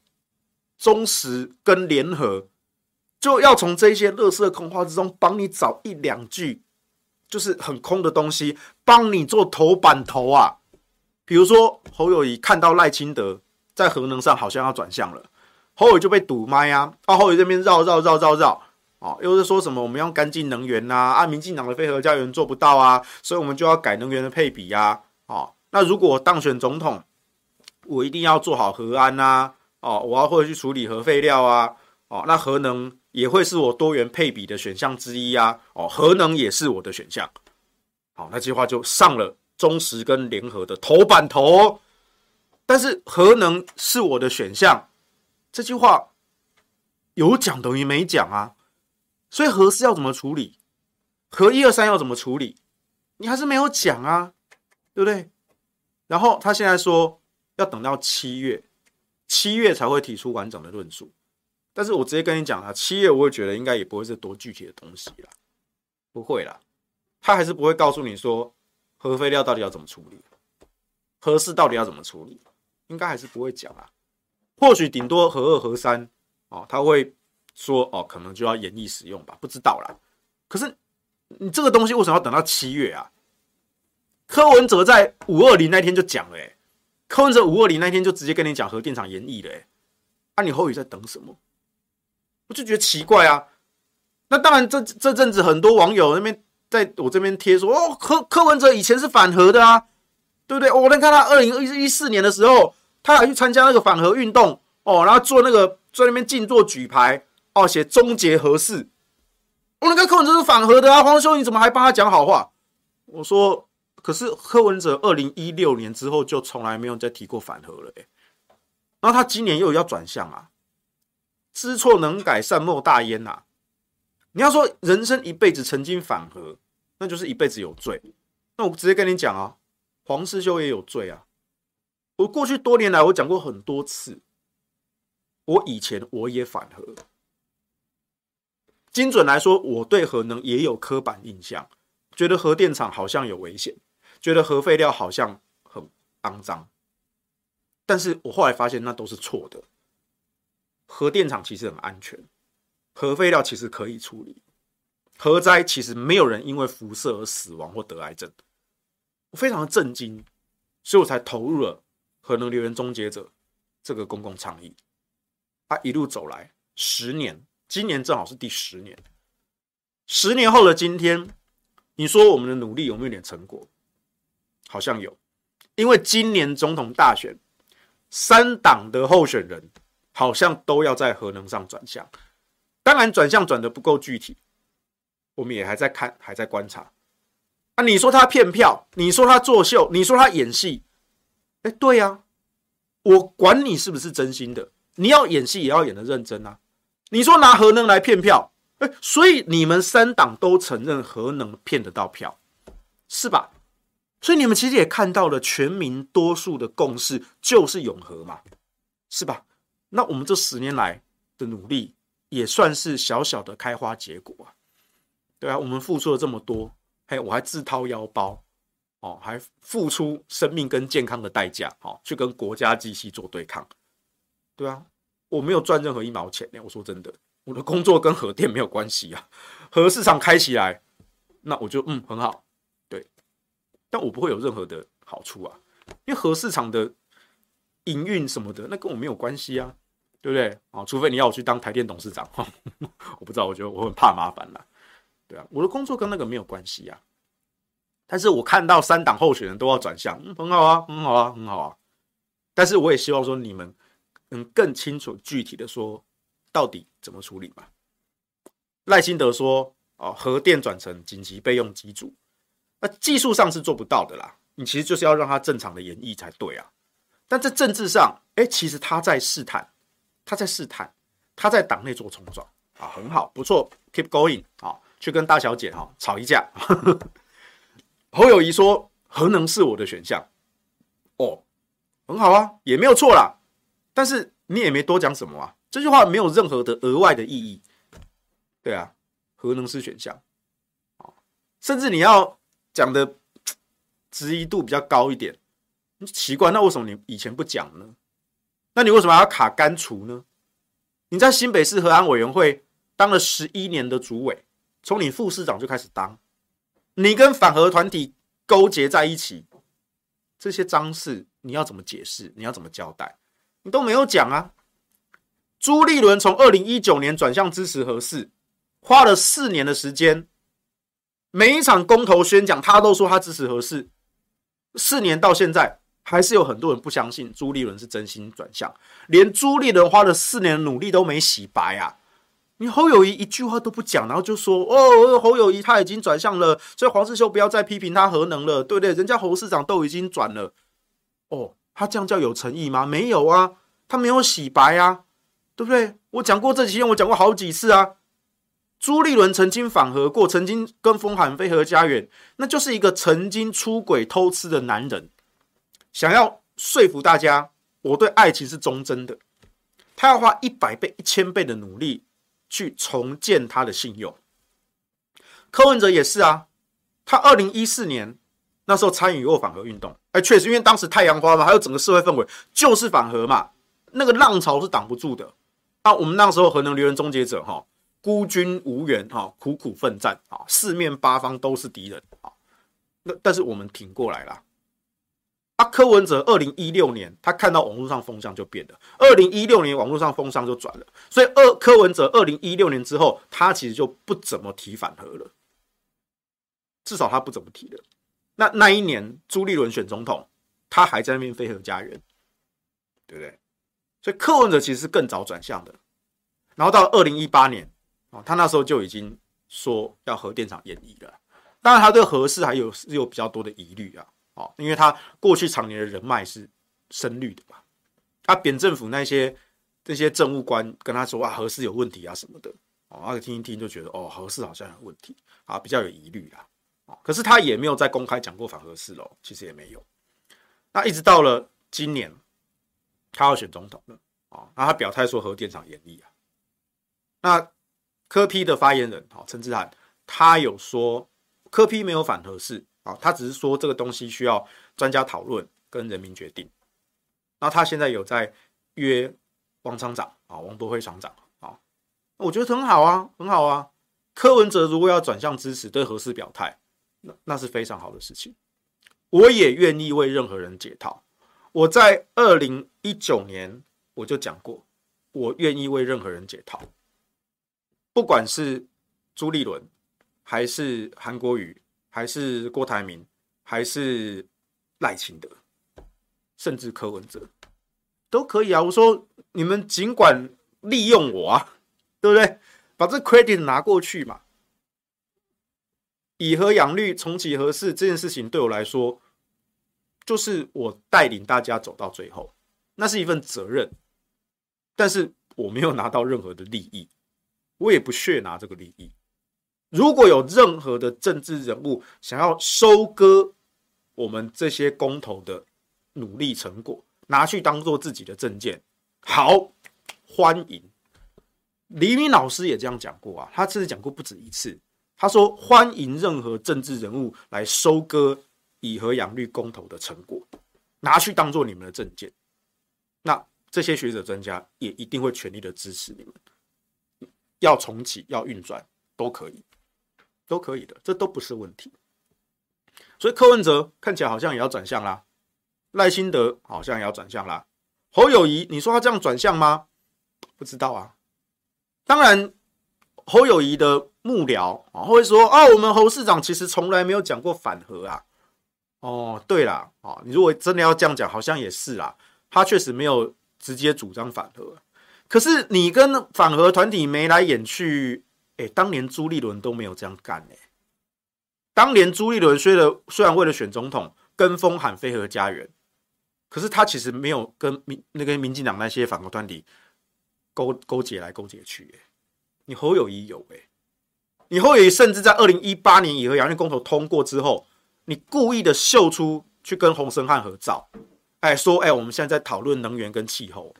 中时跟联合就要从这些垃圾空话之中帮你找一两句，就是很空的东西，帮你做头版头啊。比如说侯友宜看到赖清德在核能上好像要转向了，侯友就被堵麦啊，到侯友这边绕绕绕绕绕。哦，又是说什么我们要干净能源呐？啊，民进党的非核家园做不到啊，所以我们就要改能源的配比呀。哦，那如果当选总统，我一定要做好核安呐。哦，我要会去处理核废料啊。哦，那核能也会是我多元配比的选项之一啊。哦，核能也是我的选项。好，那句话就上了中石跟联合的头版头。但是核能是我的选项，这句话有讲等于没讲啊。所以核四要怎么处理？核一二三要怎么处理？你还是没有讲啊，对不对？然后他现在说要等到七月，七月才会提出完整的论述。但是我直接跟你讲啊，七月我会觉得应该也不会是多具体的东西啦，不会啦，他还是不会告诉你说核废料到底要怎么处理，核四到底要怎么处理，应该还是不会讲啊。或许顶多核二、核三哦，他会。说哦，可能就要演绎使用吧，不知道啦。可是你这个东西为什么要等到七月啊？柯文哲在五二零那天就讲了，柯文哲五二零那天就直接跟你讲核电厂延役了，哎，啊，你侯宇在等什么？我就觉得奇怪啊。那当然这，这阵子很多网友那边在我这边贴说，哦，柯柯文哲以前是反核的啊，对不对？我能看他二零一四年的时候，他还去参加那个反核运动哦，然后做那个在那边静坐举牌。哦，写终结核四，我那个柯文哲是反核的啊，黄修你怎么还帮他讲好话？我说，可是柯文哲二零一六年之后就从来没有再提过反核了，欸，然后他今年又要转向啊，知错能改善莫大焉呐。你要说人生一辈子曾经反核，那就是一辈子有罪。那我直接跟你讲啊，黄士修也有罪啊。我过去多年来，我讲过很多次，我以前我也反核。精准来说，我对核能也有刻板印象，觉得核电厂好像有危险，觉得核废料好像很肮脏。但是我后来发现那都是错的。核电厂其实很安全，核废料其实可以处理，核灾其实没有人因为辐射而死亡或得癌症。我非常的震惊，所以我才投入了核能留言终结者这个公共倡议。他一路走来十年。今年正好是第十年，十年后的今天，你说我们的努力有没有点成果？好像有，因为今年总统大选，三党的候选人好像都要在核能上转向。当然，转向转得不够具体，我们也还在看，还在观察。啊，你说他骗票，你说他作秀，你说他演戏，哎，对呀，我管你是不是真心的，你要演戏也要演得认真啊。你说拿核能来骗票，哎，所以你们三党都承认核能骗得到票，是吧？所以你们其实也看到了，全民多数的共识就是永和嘛，是吧？那我们这十年来的努力也算是小小的开花结果啊，对啊，我们付出了这么多，嘿，我还自掏腰包哦，还付出生命跟健康的代价，哦，去跟国家机器做对抗，对啊，我没有赚任何一毛钱呢。我说真的，我的工作跟核电没有关系啊，核市场开起来，那我就嗯很好。但我不会有任何的好处啊，因为核市场的营运什么的，那跟我没有关系啊，对不对？啊，除非你要我去当台电董事长，我不知道，我觉得我很怕麻烦啦，对啊，我的工作跟那个没有关系啊。但是我看到三党候选人都要转向，嗯，很好啊，很好啊，很好啊。但是我也希望说你们能更清楚具体的说，到底怎么处理嘛？赖清德说，哦，核电转成紧急备用机组。那技术上是做不到的啦，你其实就是要让他正常的演绎才对啊。但在政治上，哎，其实他在试探，他在试探，他在党内做冲撞啊，很好，不错，keep going 啊，去跟大小姐哈吵一架。侯友宜说核能是我的选项，哦，很好啊，也没有错啦。但是你也没多讲什么啊，这句话没有任何的额外的意义。对啊，核能是选项，甚至你要。讲的质疑度比较高一点，奇怪，那为什么你以前不讲呢？那你为什么要卡干除呢？你在新北市和安委员会当了十一年的主委，从你副市长就开始当，你跟反核团体勾结在一起，这些脏事你要怎么解释？你要怎么交代？你都没有讲啊！朱立伦从二零一九年转向支持核四，花了四年的时间。每一场公投宣讲，他都说他支持核四。四年到现在，还是有很多人不相信朱立伦是真心转向，连朱立伦花了四年的努力都没洗白啊！你侯友谊一句话都不讲，然后就说：“哦，侯友谊他已经转向了，所以黄世修不要再批评他核能了，对不对？人家侯市长都已经转了，哦，他这样叫有诚意吗？没有啊，他没有洗白啊，对不对？我讲过这几天，我讲过好几次啊。”朱立伦曾经反核过，曾经跟风喊非和家园，那就是一个曾经出轨偷吃的男人，想要说服大家我对爱情是忠贞的，他要花一百倍、一千倍的努力去重建他的信用。柯文哲也是啊，他二零一四年那时候参与过反核运动，哎，确实因为当时太阳花嘛，还有整个社会氛围就是反核嘛，那个浪潮是挡不住的。啊，我们那时候核能留言终结者哈。孤军无援，哈，苦苦奋战，啊，四面八方都是敌人，啊，那但是我们挺过来了。啊，柯文哲二零一六年，他看到网络上风向就变了，二零一六年网络上风向就转了，所以二柯文哲二零一六年之后，他其实就不怎么提反核了，至少他不怎么提了。那那一年朱立伦选总统，他还在那边非核家园，对不对？所以柯文哲其实是更早转向的，然后到二零一八年。哦，他那时候就已经说要核电厂延役了，当然他对核四还有有比较多的疑虑啊，哦，因为他过去常年的人脉是深绿的嘛，他扁政府那些这些政务官跟他说啊，核四有问题啊什么的，哦，他听一听就觉得哦，核四好像有问题。啊，比较有疑虑啦，哦，可是他也没有在公开讲过反核四喽，其实也没有，那一直到了今年，他要选总统了，啊，那他表态说核电厂延役啊，那。柯批的发言人好，陈志涵，他有说柯批没有反核四啊，他只是说这个东西需要专家讨论跟人民决定。那他现在有在约王厂长啊，王国辉厂长啊，我觉得很好啊，很好啊。柯文哲如果要转向支持对核四表态，那那是非常好的事情。我也愿意为任何人解套。我在二零一九年我就讲过，我愿意为任何人解套。不管是朱立伦，还是韩国瑜，还是郭台铭，还是赖清德，甚至柯文哲，都可以啊。我说你们尽管利用我啊，对不对？把这 credit 拿过去嘛。以和养绿，重启核四这件事情对我来说，就是我带领大家走到最后，那是一份责任。但是我没有拿到任何的利益，我也不屑拿这个利益。如果有任何的政治人物想要收割我们这些公投的努力成果，拿去当做自己的政见，好，欢迎。黎明老师也这样讲过啊，他甚至讲过不止一次。他说欢迎任何政治人物来收割以和养绿公投的成果，拿去当做你们的政见。那。这些学者专家也一定会全力的支持你们，要重启要运转都可以，都可以的，这都不是问题。所以柯文哲看起来好像也要转向啦，赖清德好像也要转向啦，侯友宜，你说他这样转向吗？不知道啊。当然，侯友宜的幕僚啊会说啊，我们侯市长其实从来没有讲过反核啊。哦，对啦，哦，你如果真的要这样讲，好像也是啦，他确实没有。直接主张反核，可是你跟反核团体眉来眼去，哎，当年朱立伦都没有这样干哎。当年朱立伦虽了虽然为了选总统跟风喊飞核家园，可是他其实没有跟民那个民进党那些反核团体勾勾结来勾结去哎。你侯友宜有哎，你侯友宜甚至在二零一八年以核养绿公投通过之后，你故意的秀出去跟洪森汉合照。哎，说哎，我们现在在讨论能源跟气候，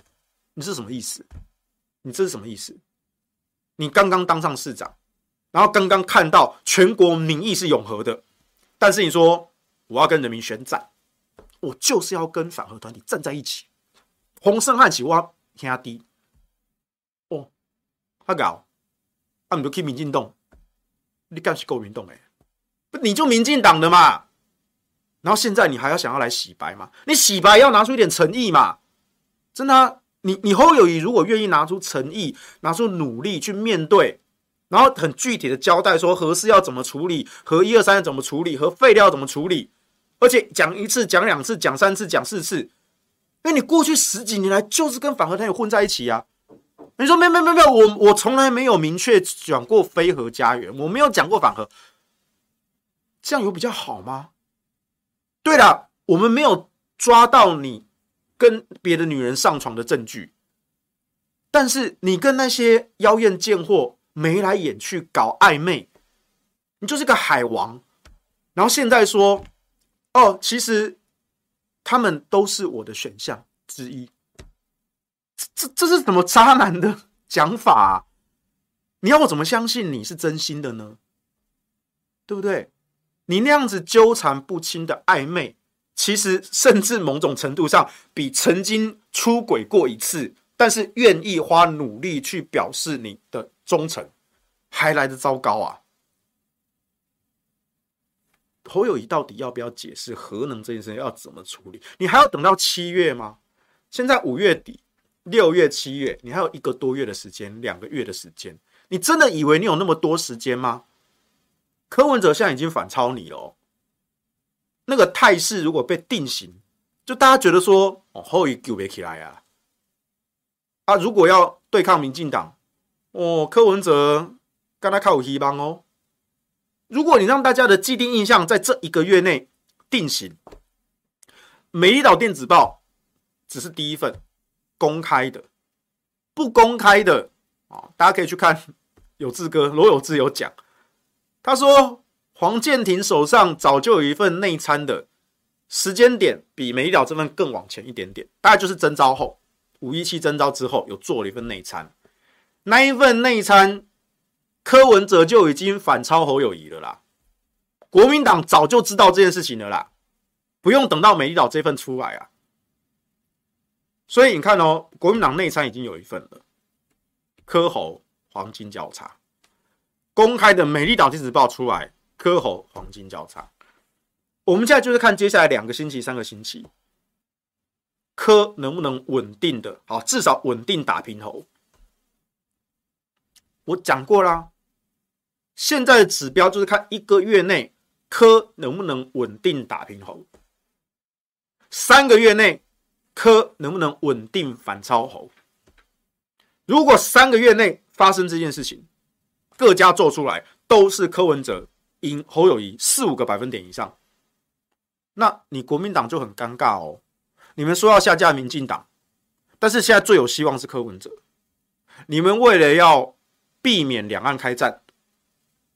你是什么意思？你这是什么意思？你刚刚当上市长，然后刚刚看到全国民意是永和的，但是你说我要跟人民宣战，我就是要跟反核团体站在一起。洪胜汉起挖兄弟，哦，他搞，啊，你就去民进党，你干是够民动哎，不你就民进党的嘛。然后现在你还要想要来洗白嘛？你洗白要拿出一点诚意嘛！真的，你你侯友谊如果愿意拿出诚意，拿出努力去面对，然后很具体的交代说核四要怎么处理，核一二三怎么处理，核废料怎么处理，而且讲一次、讲两次、讲三次、讲四次，因为你过去十几年来就是跟反核团体混在一起啊！你说没没没没有，我我从来没有明确讲过非核家园，我没有讲过反核，这样有比较好吗？对了，我们没有抓到你跟别的女人上床的证据，但是你跟那些妖艳贱货眉来眼去搞暧昧，你就是个海王。然后现在说，哦，其实他们都是我的选项之一。这这是什么渣男的讲法啊？你要我怎么相信你是真心的呢？对不对？你那样子纠缠不清的暧昧，其实甚至某种程度上比曾经出轨过一次，但是愿意花努力去表示你的忠诚，还来得糟糕啊！侯友谊到底要不要解释核能这件事要怎么处理？你还要等到七月吗？现在五月底、六月、七月，你还有一个多月的时间，两个月的时间，你真的以为你有那么多时间吗？柯文哲现在已经反超你了，哦，那个态势如果被定型，就大家觉得说哦，后一救不起来啊！啊，如果要对抗民进党，哦，柯文哲跟他靠有希望哦。如果你让大家的既定印象在这一个月内定型，美丽岛电子报只是第一份公开的，不公开的啊，大家可以去看有志哥罗有志有讲。他说：“黄健庭手上早就有一份内参的时间点，比美丽岛这份更往前一点点，大概就是征召后五一七征召之后，有做了一份内参。那一份内参，柯文哲就已经反超侯友谊了啦。国民党早就知道这件事情了啦，不用等到美丽岛这份出来啊。所以你看哦，国民党内参已经有一份了，柯侯黄金交叉。”公开的《美丽岛电子报》出来，柯侯黄金交叉。我们现在就是看接下来两个星期、三个星期，科能不能稳定的，好，至少稳定打平侯。我讲过啦，现在的指标就是看一个月内科能不能稳定打平侯，三个月内科能不能稳定反超猴。如果三个月内发生这件事情，各家做出来都是柯文哲赢侯友宜四五个百分点以上，那你国民党就很尴尬哦。你们说要下架民进党，但是现在最有希望是柯文哲。你们为了要避免两岸开战，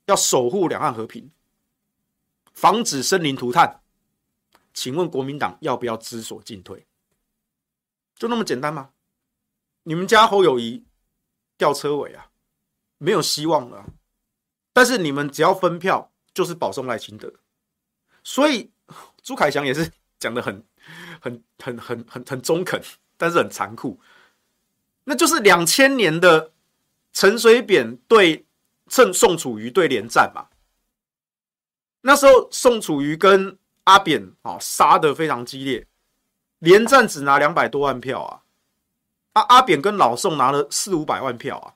要守护两岸和平，防止生灵涂炭，请问国民党要不要知所进退？就那么简单吗？你们家侯友宜吊车尾啊！没有希望了，但是你们只要分票，就是保送赖清德，所以朱凯翔也是讲的很、很、很、很、很、很中肯，但是很残酷，那就是两千年的陈水扁对趁宋楚瑜对连战嘛，那时候宋楚瑜跟阿扁啊杀的非常激烈，连战只拿两百多万票啊，阿阿扁跟老宋拿了四五百万票啊。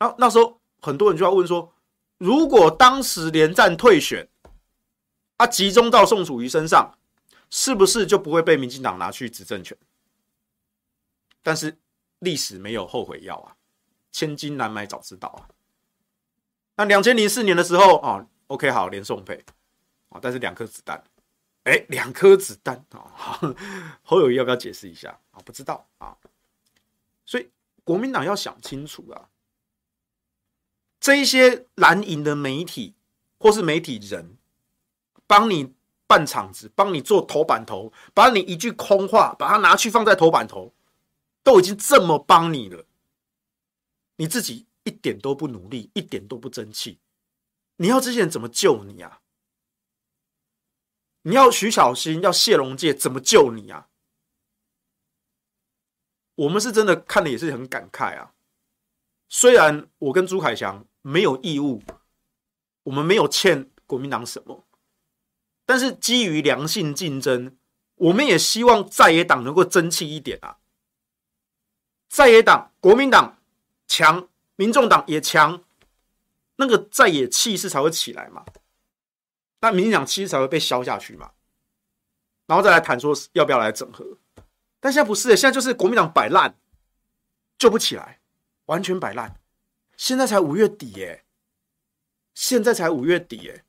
那那时候很多人就要问说，如果当时连战退选，啊，集中到宋楚瑜身上，是不是就不会被民进党拿去执政权？但是历史没有后悔药啊，千金难买早知道啊。那两千零四年的时候啊，OK 好，连宋配啊，但是两颗子弹，哎，两颗子弹啊，侯友宜要不要解释一下啊？不知道啊，所以国民党要想清楚啊。这一些蓝营的媒体或是媒体人，帮你办场子，帮你做头版头，把你一句空话，把它拿去放在头版头，都已经这么帮你了，你自己一点都不努力，一点都不争气，你要这些人怎么救你啊？你要徐小新，要谢龙介，怎么救你啊？我们是真的看的也是很感慨啊。虽然我跟朱凯翔没有义务，我们没有欠国民党什么，但是基于良性竞争，我们也希望在野党能够争气一点啊。在野党国民党强，民众党也强，那个在野气势才会起来嘛，那民进党气势才会被消下去嘛，然后再来谈说要不要来整合，但现在不是，现在就是国民党摆烂，救不起来。完全摆烂，现在才五月底耶，现在才五月底耶，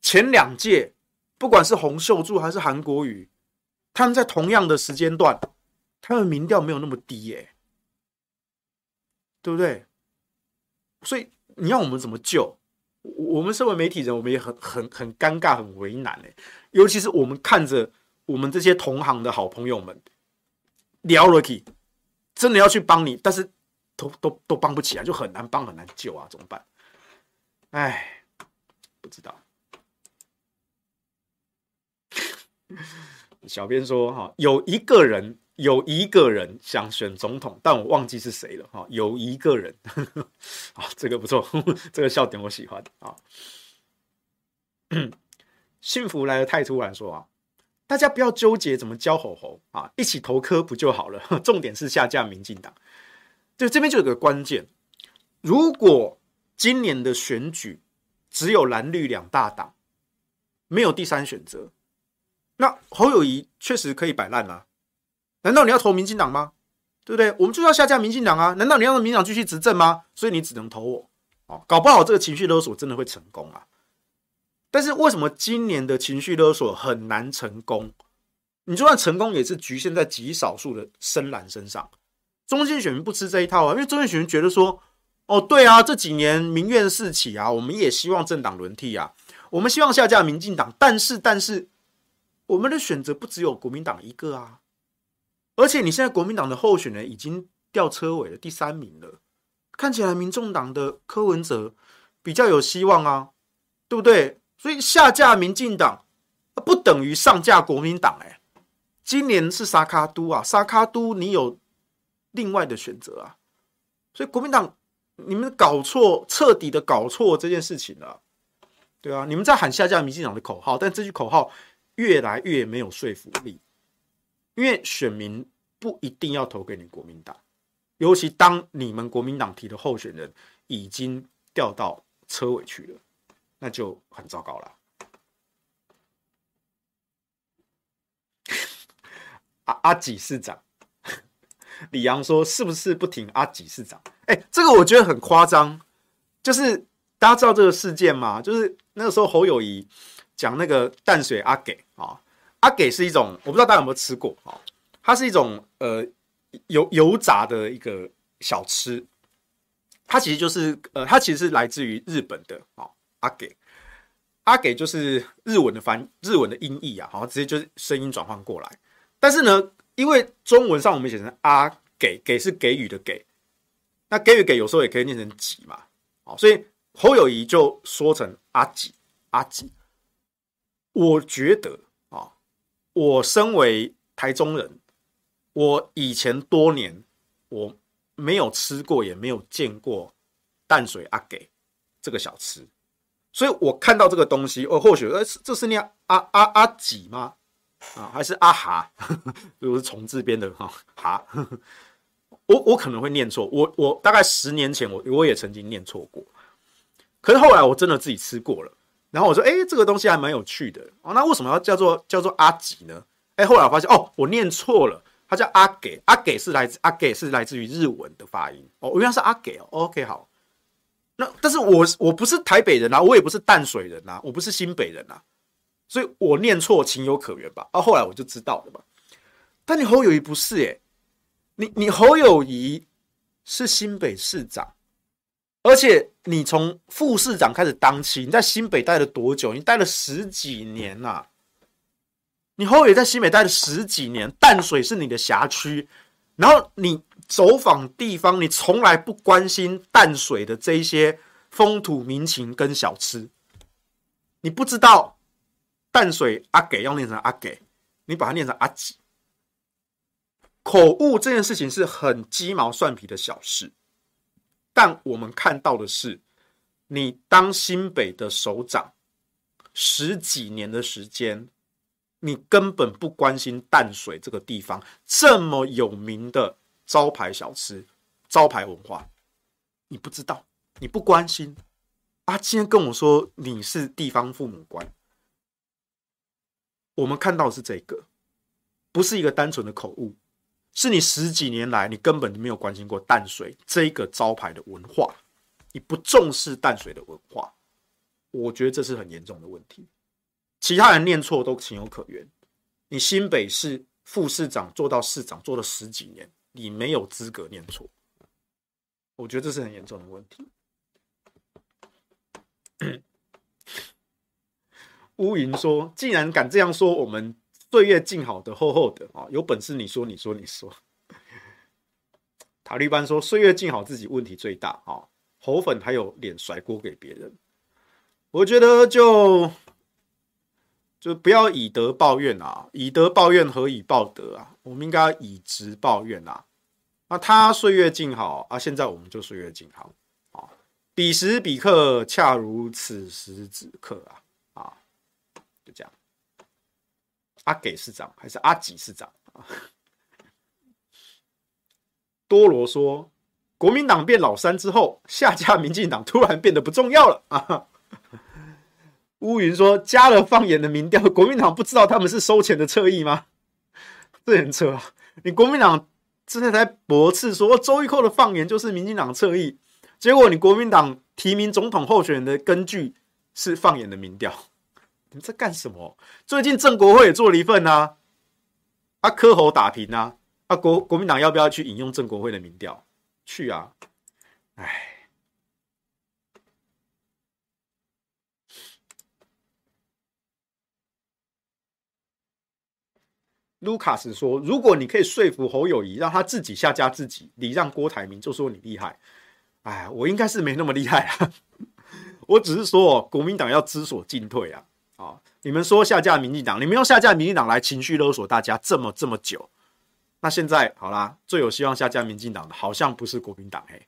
前两届不管是洪秀柱还是韩国瑜，他们在同样的时间段，他们民调没有那么低耶，对不对？所以你要我们怎么救？我们身为媒体人，我们也很很很尴尬，很为难哎，尤其是我们看着我们这些同行的好朋友们聊了起，真的要去帮你，但是。都都都帮不起来，就很难帮很难救啊，怎么办？哎，不知道。小编说哈，有一个人有一个人想选总统，但我忘记是谁了哈。有一个人 啊，这个不错，这个笑点我喜欢啊。幸福来得太突然，说啊，大家不要纠结怎么教吼吼啊，一起投科不就好了？重点是下架民进党。就这边就有个关键，如果今年的选举只有蓝绿两大党，没有第三选择，那侯友宜确实可以摆烂啊。难道你要投民进党吗？对不对？我们就要下架民进党啊。难道你要让民进党继续执政吗？所以你只能投我。哦，搞不好这个情绪勒索真的会成功啊。但是为什么今年的情绪勒索很难成功？你就算成功，也是局限在极少数的深蓝身上。中间选民不吃这一套啊，因为中间选民觉得说，哦，对啊，这几年民怨四起啊，我们也希望政党轮替啊，我们希望下架民进党，但是，但是，我们的选择不只有国民党一个啊，而且你现在国民党的候选人已经吊车尾了，第三名了，看起来民众党的柯文哲比较有希望啊，对不对？所以下架民进党不等于上架国民党哎，今年是沙卡都啊，沙卡都你有。另外的选择啊，所以国民党你们搞错，彻底的搞错这件事情了，对啊，你们在喊下架民进党的口号，但这句口号越来越没有说服力，因为选民不一定要投给你国民党，尤其当你们国民党提的候选人已经掉到车尾去了，那就很糟糕了。阿阿几市长，李阳说是不是不停阿几市长？哎、欸，这个我觉得很夸张。就是大家知道这个事件吗？就是那个时候侯友宜讲那个淡水阿给啊，阿给是一种我不知道大家有没有吃过啊，它是一种呃油油炸的一个小吃，它其实就是呃它其实是来自于日本的啊阿给，阿给就是日文的翻日文的音译啊，好直接就是声音转换过来。但是呢，因为中文上我们写成阿给，给是给予的给，那给予给有时候也可以念成给嘛，好，所以侯友谊就说成阿己阿己。我觉得啊，我身为台中人，我以前多年我没有吃过，也没有见过淡水阿给这个小吃，所以我看到这个东西，哦，或许呃，这是念阿阿阿己吗？啊，还是阿哈，如果是虫字边的哈哈，我我可能会念错，我我大概十年前我我也曾经念错过，可是后来我真的自己吃过了，然后我说，哎、欸，这个东西还蛮有趣的哦，那为什么要叫做叫做阿吉呢？哎、欸，后来我发现哦，我念错了，它叫阿给，阿给是来自阿给是来自于日文的发音哦，原来是阿给哦，OK 好，那但是我我不是台北人啊，我也不是淡水人啊，我不是新北人啊。所以我念错情有可原吧，啊，后来我就知道了吧。但你侯友宜不是诶，你你侯友宜是新北市长，而且你从副市长开始当起，你在新北待了多久？你待了十几年呐，啊。你侯友宜在新北待了十几年，淡水是你的辖区，然后你走访地方，你从来不关心淡水的这一些风土民情跟小吃，你不知道。淡水阿给要念成阿给，你把它念成阿几，口误这件事情是很鸡毛蒜皮的小事，但我们看到的是，你当新北的首长十几年的时间，你根本不关心淡水这个地方这么有名的招牌小吃、招牌文化，你不知道，你不关心，啊，今天跟我说你是地方父母官。我们看到的是这个，不是一个单纯的口误，是你十几年来你根本没有关心过淡水这个招牌的文化，你不重视淡水的文化，我觉得这是很严重的问题。其他人念错都情有可原，你新北市副市长做到市长做了十几年，你没有资格念错，我觉得这是很严重的问题。乌云说：“既然敢这样说，我们岁月静好的厚厚的啊，有本事你说，你说，你说。”塔利班说：“岁月静好自己问题最大啊，猴粉还有脸甩锅给别人。”我觉得就就不要以德报怨啊，以德报怨何以报德啊？我们应该以直报怨啊。那他岁月静好啊，现在我们就岁月静好啊，彼时彼刻恰如此时此刻啊。就这样，阿给市长还是阿几市长啊？多罗说，国民党变老三之后，下架民进党突然变得不重要了啊！乌云说，加了放言的民调，国民党不知道他们是收钱的侧翼吗？这很扯啊！你国民党之前在驳斥说，周玉蔻的放言就是民进党侧翼，结果你国民党提名总统候选人的根据是放言的民调。你在干什么？最近正国会也做了一份啊，啊柯侯打平啊，啊国国民党要不要去引用正国会的民调？去啊！哎，卢卡斯说，如果你可以说服侯友谊，让他自己下架自己，礼让郭台铭，就说你厉害。哎，我应该是没那么厉害啊，我只是说国民党要知所进退啊。啊！你们说下架民进党，你们用下架民进党来情绪勒索大家这么这么久，那现在好啦，最有希望下架民进党的，好像不是国民党嘿。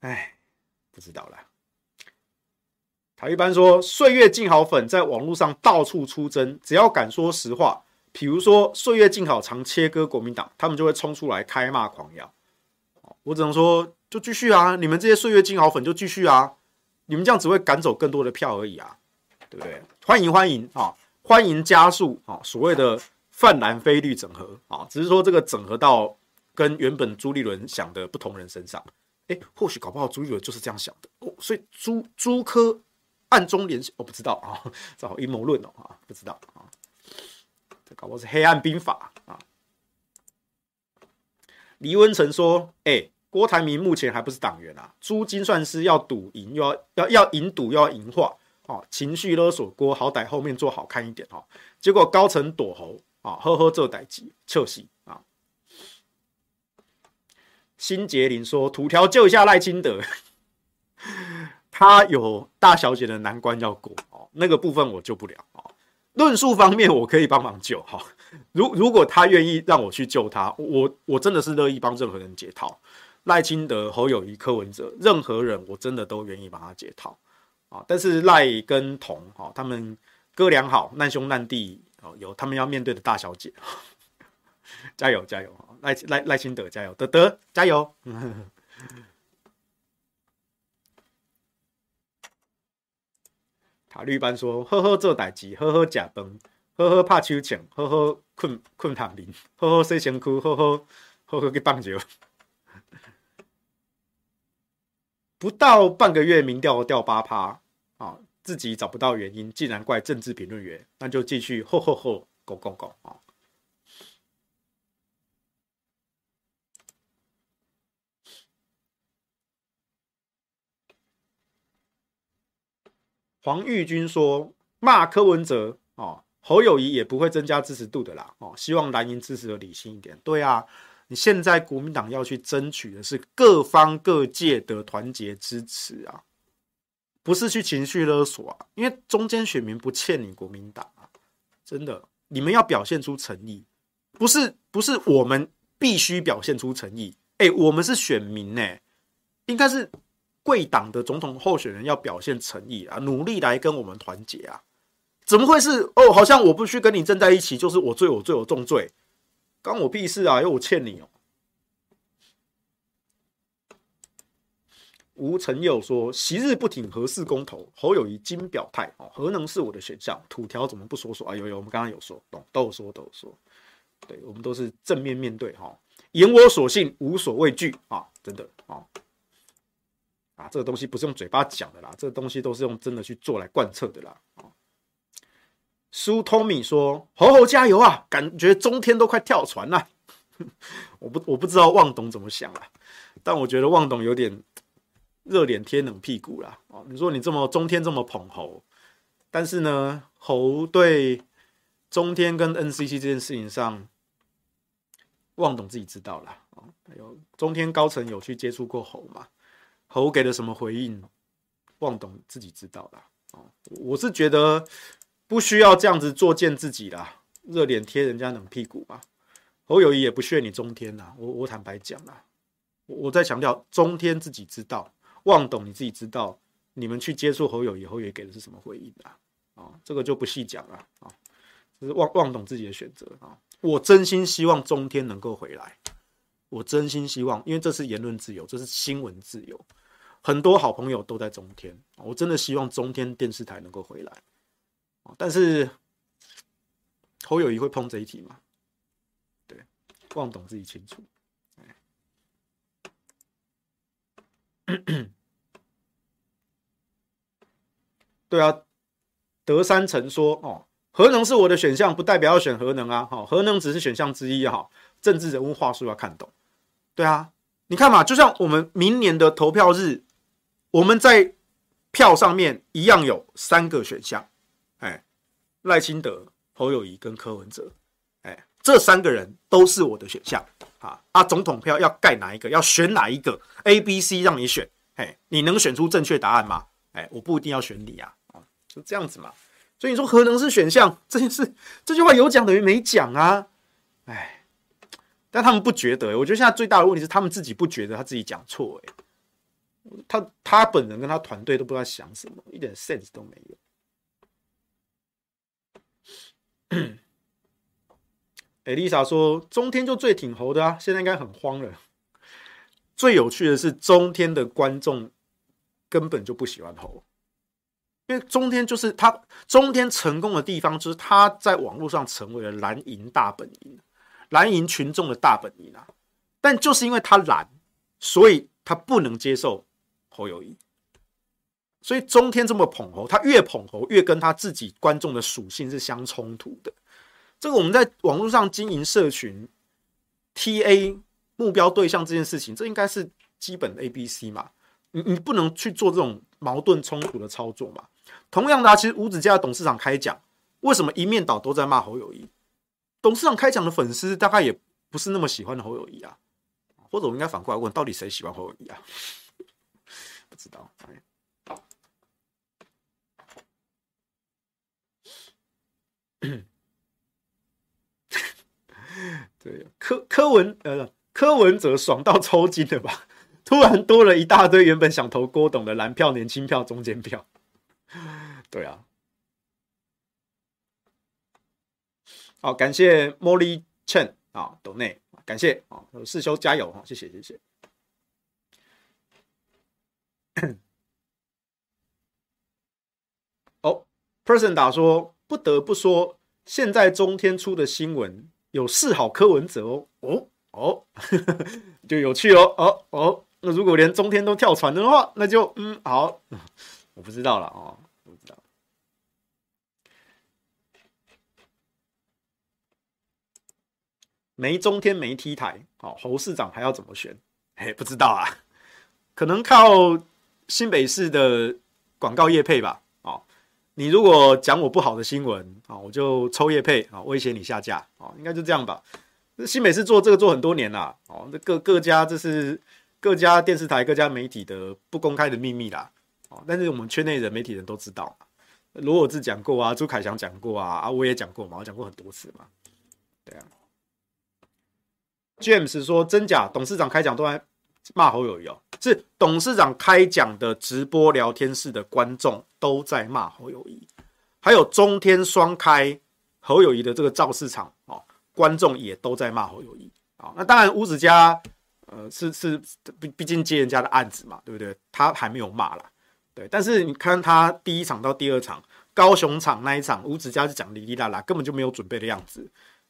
哎，不知道啦。他一般说岁月静好粉在网络上到处出征，只要敢说实话，比如说岁月静好常切割国民党，他们就会冲出来开骂狂咬。我只能说就继续啊，你们这些岁月静好粉就继续啊，你们这样只会赶走更多的票而已啊，对不对？欢迎欢迎啊，欢迎加速啊，所谓的泛蓝非绿整合啊，只是说这个整合到跟原本朱立伦想的不同人身上，哎，或许搞不好朱立伦就是这样想的哦，所以朱朱科暗中联系，我不知道啊，这好阴谋论哦啊，不知道啊，这搞不好是黑暗兵法啊。黎文成说：“哎、郭台铭目前还不是党员啊，朱金算师要赌赢，又要要要赢赌，又要赢话哦，情绪勒索郭，好歹后面做好看一点哦。结果高层躲猴啊，呵呵，这代机撤席啊。”辛杰林说：“土条救一下赖清德，他有大小姐的难关要过哦，那个部分我救不了哦。论述方面，我可以帮忙救哈。”如如果他愿意让我去救他，我我真的是乐意帮任何人解套。赖清德、侯友宜、柯文哲，任何人我真的都愿意帮他解套啊。但是赖跟同哈，他们哥俩好，难兄难弟哦，有他们要面对的大小姐，加 油加油！赖赖赖清德加油，德德加油！塔绿班说：呵呵，做代志，呵呵，假崩。呵呵，拍手枪，呵呵，困困躺眠，呵呵，洗身躯，呵呵，呵呵，去棒球。不到半个月，民调掉八趴啊！自己找不到原因，竟然怪政治评论员，那就继续吼吼吼，狗狗狗啊！黄玉军说：“骂柯文哲啊！”侯友宜也不会增加支持度的啦，哦，希望蓝营支持的理性一点。对啊，你现在国民党要去争取的是各方各界的团结支持啊，不是去情绪勒索啊，因为中间选民不欠你国民党啊，真的，你们要表现出诚意，不是不是我们必须表现出诚意，哎，我们是选民呢，应该是贵党的总统候选人要表现诚意啊，努力来跟我们团结啊。怎么会是哦？好像我不去跟你站在一起，就是我罪我罪我重罪，关我屁事啊！因为我欠你哦。吴成佑说：“昔日不挺核四公投，侯友宜今表态哦，核能是我的选项。土条怎么不说说啊？有有，我们刚刚有说，懂都有说都有说，对我们都是正面面对哈，言我所信，无所畏惧啊！真的啊啊，这个东西不是用嘴巴讲的啦，这个东西都是用真的去做来贯彻的啦。”苏通米说：“猴猴加油啊！感觉中天都快跳船了。我不我不知道旺董怎么想啊，但我觉得旺董有点热脸贴冷屁股啦。哦，你说你这么中天这么捧猴，但是呢，猴对中天跟 NCC 这件事情上，旺董自己知道啦。哦，有中天高层有去接触过猴嘛？猴给了什么回应？旺董自己知道啦。哦，我是觉得。”不需要这样子作践自己啦，热脸贴人家冷屁股吧。侯友宜也不屑你中天呐，我我坦白讲啦，我在强调中天自己知道，旺董你自己知道，你们去接触侯友宜，侯友宜给的是什么回应啊？啊，这个就不细讲了啊，这是旺旺董自己的选择啊。我真心希望中天能够回来，我真心希望，因为这是言论自由，这是新闻自由，很多好朋友都在中天，我真的希望中天电视台能够回来。但是侯友谊会碰这一题吗？对，望董自己清楚。对啊，德山曾说：“哦，核能是我的选项，不代表要选核能啊。哈，核能只是选项之一哈。政治人物话术要看懂。对啊，你看嘛，就像我们明年的投票日，我们在票上面一样有三个选项。”赖清德、侯友谊跟柯文哲，哎，这三个人都是我的选项啊！啊，总统票要盖哪一个？要选哪一个？A、B、C 让你选，哎，你能选出正确答案吗？哎，我不一定要选你啊，啊，就这样子嘛。所以你说核能是选项，这件事这句话有讲等于没讲啊，哎，但他们不觉得。我觉得现在最大的问题是他们自己不觉得他自己讲错，哎，他他本人跟他团队都不知道想什么，一点 sense 都没有。艾丽莎说：“中天就最挺侯的啊，现在应该很慌了。”最有趣的是中天的观众根本就不喜欢侯，因为中天就是他中天成功的地方，就是他在网络上成为了蓝营大本营，蓝营群众的大本营啊。但就是因为他懒，所以他不能接受侯友谊，所以中天这么捧侯，他越捧侯越跟他自己观众的属性是相冲突的。这个我们在网络上经营社群，TA。目标对象这件事情，这应该是基本的 A B C 嘛？你你不能去做这种矛盾冲突的操作嘛？同样的啊，其实吴子嘉董事长开讲，为什么一面倒都在骂侯友谊？董事长开讲的粉丝大概也不是那么喜欢侯友谊啊，或者我应该反过来问，到底谁喜欢侯友谊啊？不知道。对，柯柯文呃。柯文哲爽到抽筋了吧？突然多了一大堆原本想投郭董的蓝票、年轻票、中间票。对啊，好，感谢 Molly Chen 啊，斗内感谢啊，世修加油哈，谢谢谢谢。哦，Person 打说，不得不说，现在中天出的新闻有示好柯文哲哦哦。哦，就有趣哦哦哦，那如果连中天都跳船的话，那就嗯好，我不知道了哦，不知道。没中天没 T 台，好，侯市长还要怎么选？嘿，不知道啊，可能靠新北市的广告业配吧。你如果讲我不好的新闻啊，我就抽叶配啊，威胁你下架啊，应该就这样吧。那新美是做这个做很多年啦，哦，那各各家这是各家电视台、各家媒体的不公开的秘密啦，哦，但是我们圈内人媒体人都知道，罗我志讲过啊，朱凯翔讲过啊，啊，我也讲过嘛，我讲过很多次嘛，对啊。James 说真假，董事长开讲都在骂侯友谊哦，是董事长开讲的直播聊天室的观众都在骂侯友谊，还有中天双开侯友谊的这个造势场哦。观众也都在骂侯友谊啊，那当然吴子嘉，呃，是是毕毕竟接人家的案子嘛，对不对？他还没有骂啦，对。但是你看他第一场到第二场，高雄场那一场，吴子嘉就讲哩哩啦啦，根本就没有准备的样子。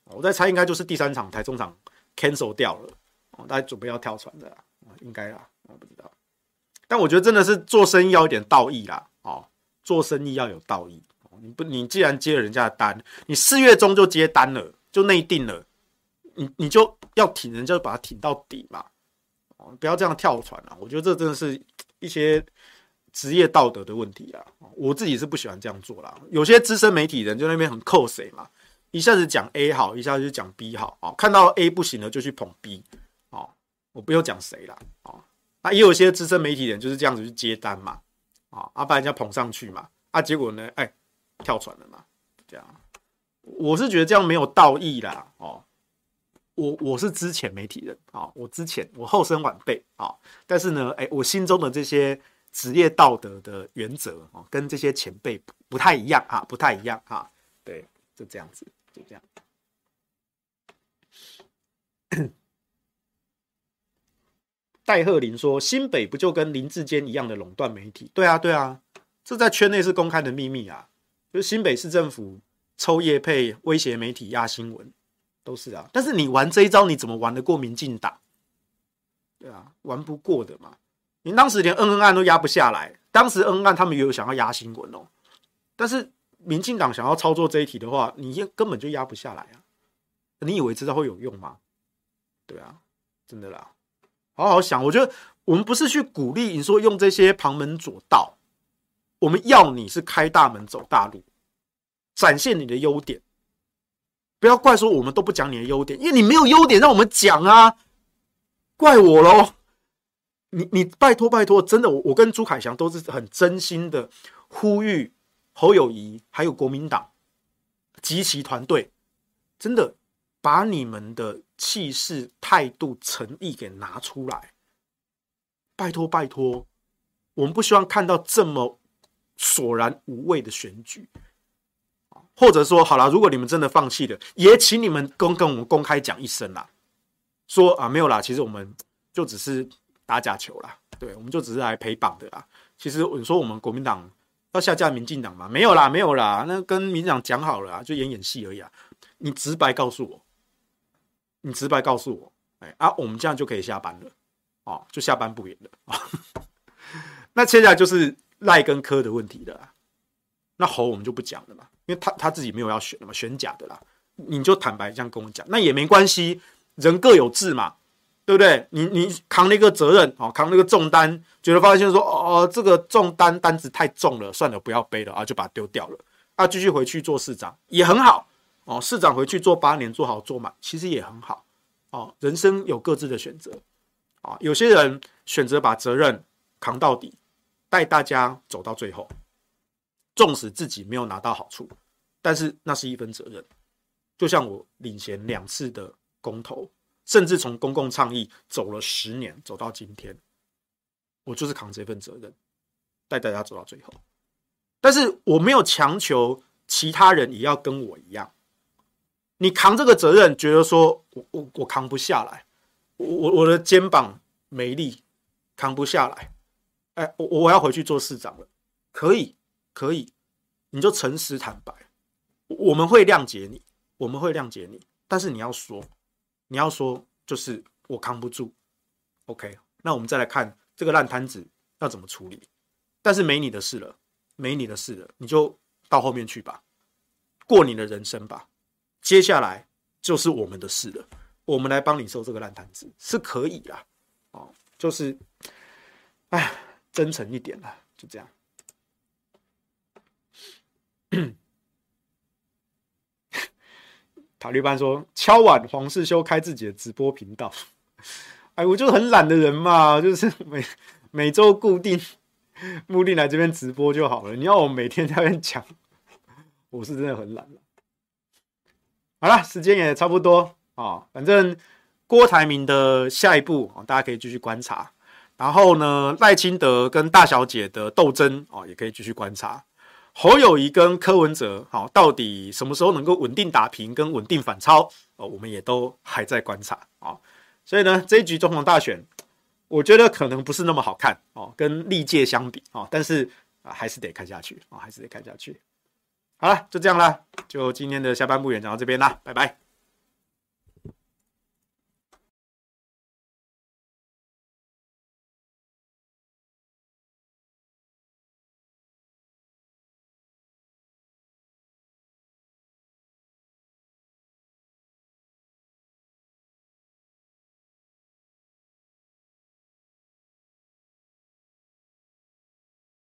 我在猜，应该就是第三场台中场 cancel 掉了，哦，大家准备要跳船的啦，应该啦，我不知道。但我觉得真的是做生意要一点道义啦，哦，做生意要有道义。你不，你既然接了人家的单，你四月中就接单了。就内定了，你你就要挺人，就把它挺到底嘛，哦，不要这样跳船啊！我觉得这真的是一些职业道德的问题啊。我自己是不喜欢这样做啦。有些资深媒体人就那边很扣谁嘛，一下子讲 A 好，一下子就讲 B 好啊，看到 A 不行了就去捧 B，我不用讲谁啦啊。那也有些资深媒体人就是这样子去接单嘛，啊，啊把人家捧上去嘛，啊结果呢，哎跳船了嘛，这样。我是觉得这样没有道义啦，哦，我我是之前媒体人啊，我之前，我后生晚辈啊，但是呢，哎，我心中的这些职业道德的原则啊，跟这些前辈不太一样啊，不太一样啊，对，就这样子，就这样。戴鹤林说：“新北不就跟林志坚一样的垄断媒体？对啊，对啊，这在圈内是公开的秘密啊，就是新北市政府。”抽业配威胁媒体压新闻，都是啊。但是你玩这一招，你怎么玩得过民进党？对啊，玩不过的嘛。你当时连恩恩案都压不下来，当时恩恩案他们也有想要压新闻哦。但是民进党想要操作这一题的话，你根本就压不下来啊。你以为知道会有用吗？对啊，真的啦。好好想，我觉得我们不是去鼓励你说用这些旁门左道，我们要你是开大门走大路。展现你的优点，不要怪说我们都不讲你的优点，因为你没有优点让我们讲啊，怪我喽。你你拜托拜托，真的，我我跟朱凯翔都是很真心的呼吁侯友谊还有国民党及其团队，真的把你们的气势、态度、诚意给拿出来，拜托拜托，我们不希望看到这么索然无味的选举。或者说好了，如果你们真的放弃了，也请你们跟跟我们公开讲一声啦，说啊没有啦，其实我们就只是打假球啦，对，我们就只是来陪绑的啦。其实你说我们国民党要下架民进党嘛，没有啦，没有啦，那跟民进党讲好了啊，就演演戏而已啊。你直白告诉我，你直白告诉我，哎啊，我们这样就可以下班了，哦，就下班不远了啊。那接下来就是赖跟柯的问题了。那侯我们就不讲了嘛，因为他他自己没有要选的嘛，选假的啦。你就坦白这样跟我讲，那也没关系，人各有志嘛，对不对？你你扛了一个责任，哦，扛了一个重担，觉得发现说，哦，这个重担担子太重了，算了，不要背了啊，就把它丢掉了，啊，继续回去做市长也很好，哦，市长回去做八年，做好做满，其实也很好，哦，人生有各自的选择，啊，有些人选择把责任扛到底，带大家走到最后。纵使自己没有拿到好处，但是那是一份责任。就像我领衔两次的公投，甚至从公共倡议走了十年，走到今天，我就是扛这份责任，带大家走到最后。但是我没有强求其他人也要跟我一样。你扛这个责任，觉得说我我我扛不下来，我我我的肩膀没力，扛不下来。哎，我我要回去做市长了，可以。可以，你就诚实坦白，我们会谅解你，我们会谅解你。但是你要说，你要说，就是我扛不住。OK，那我们再来看这个烂摊子要怎么处理。但是没你的事了，没你的事了，你就到后面去吧，过你的人生吧。接下来就是我们的事了，我们来帮你收这个烂摊子是可以啦。哦，就是，哎，真诚一点啦，就这样。塔利班说：“敲碗黄世修开自己的直播频道。”哎，我就是很懒的人嘛，就是每每周固定目的来这边直播就好了。你要我每天在那边讲，我是真的很懒了。好了，时间也差不多啊，反正郭台铭的下一步啊，大家可以继续观察。然后呢，赖清德跟大小姐的斗争啊，也可以继续观察。侯友谊跟柯文哲，好，到底什么时候能够稳定打平跟稳定反超？哦，我们也都还在观察啊。所以呢，这一局总统大选，我觉得可能不是那么好看哦，跟历届相比啊，但是啊，还是得看下去啊，还是得看下去。好了，就这样啦，就今天的下半部演讲到这边啦，拜拜。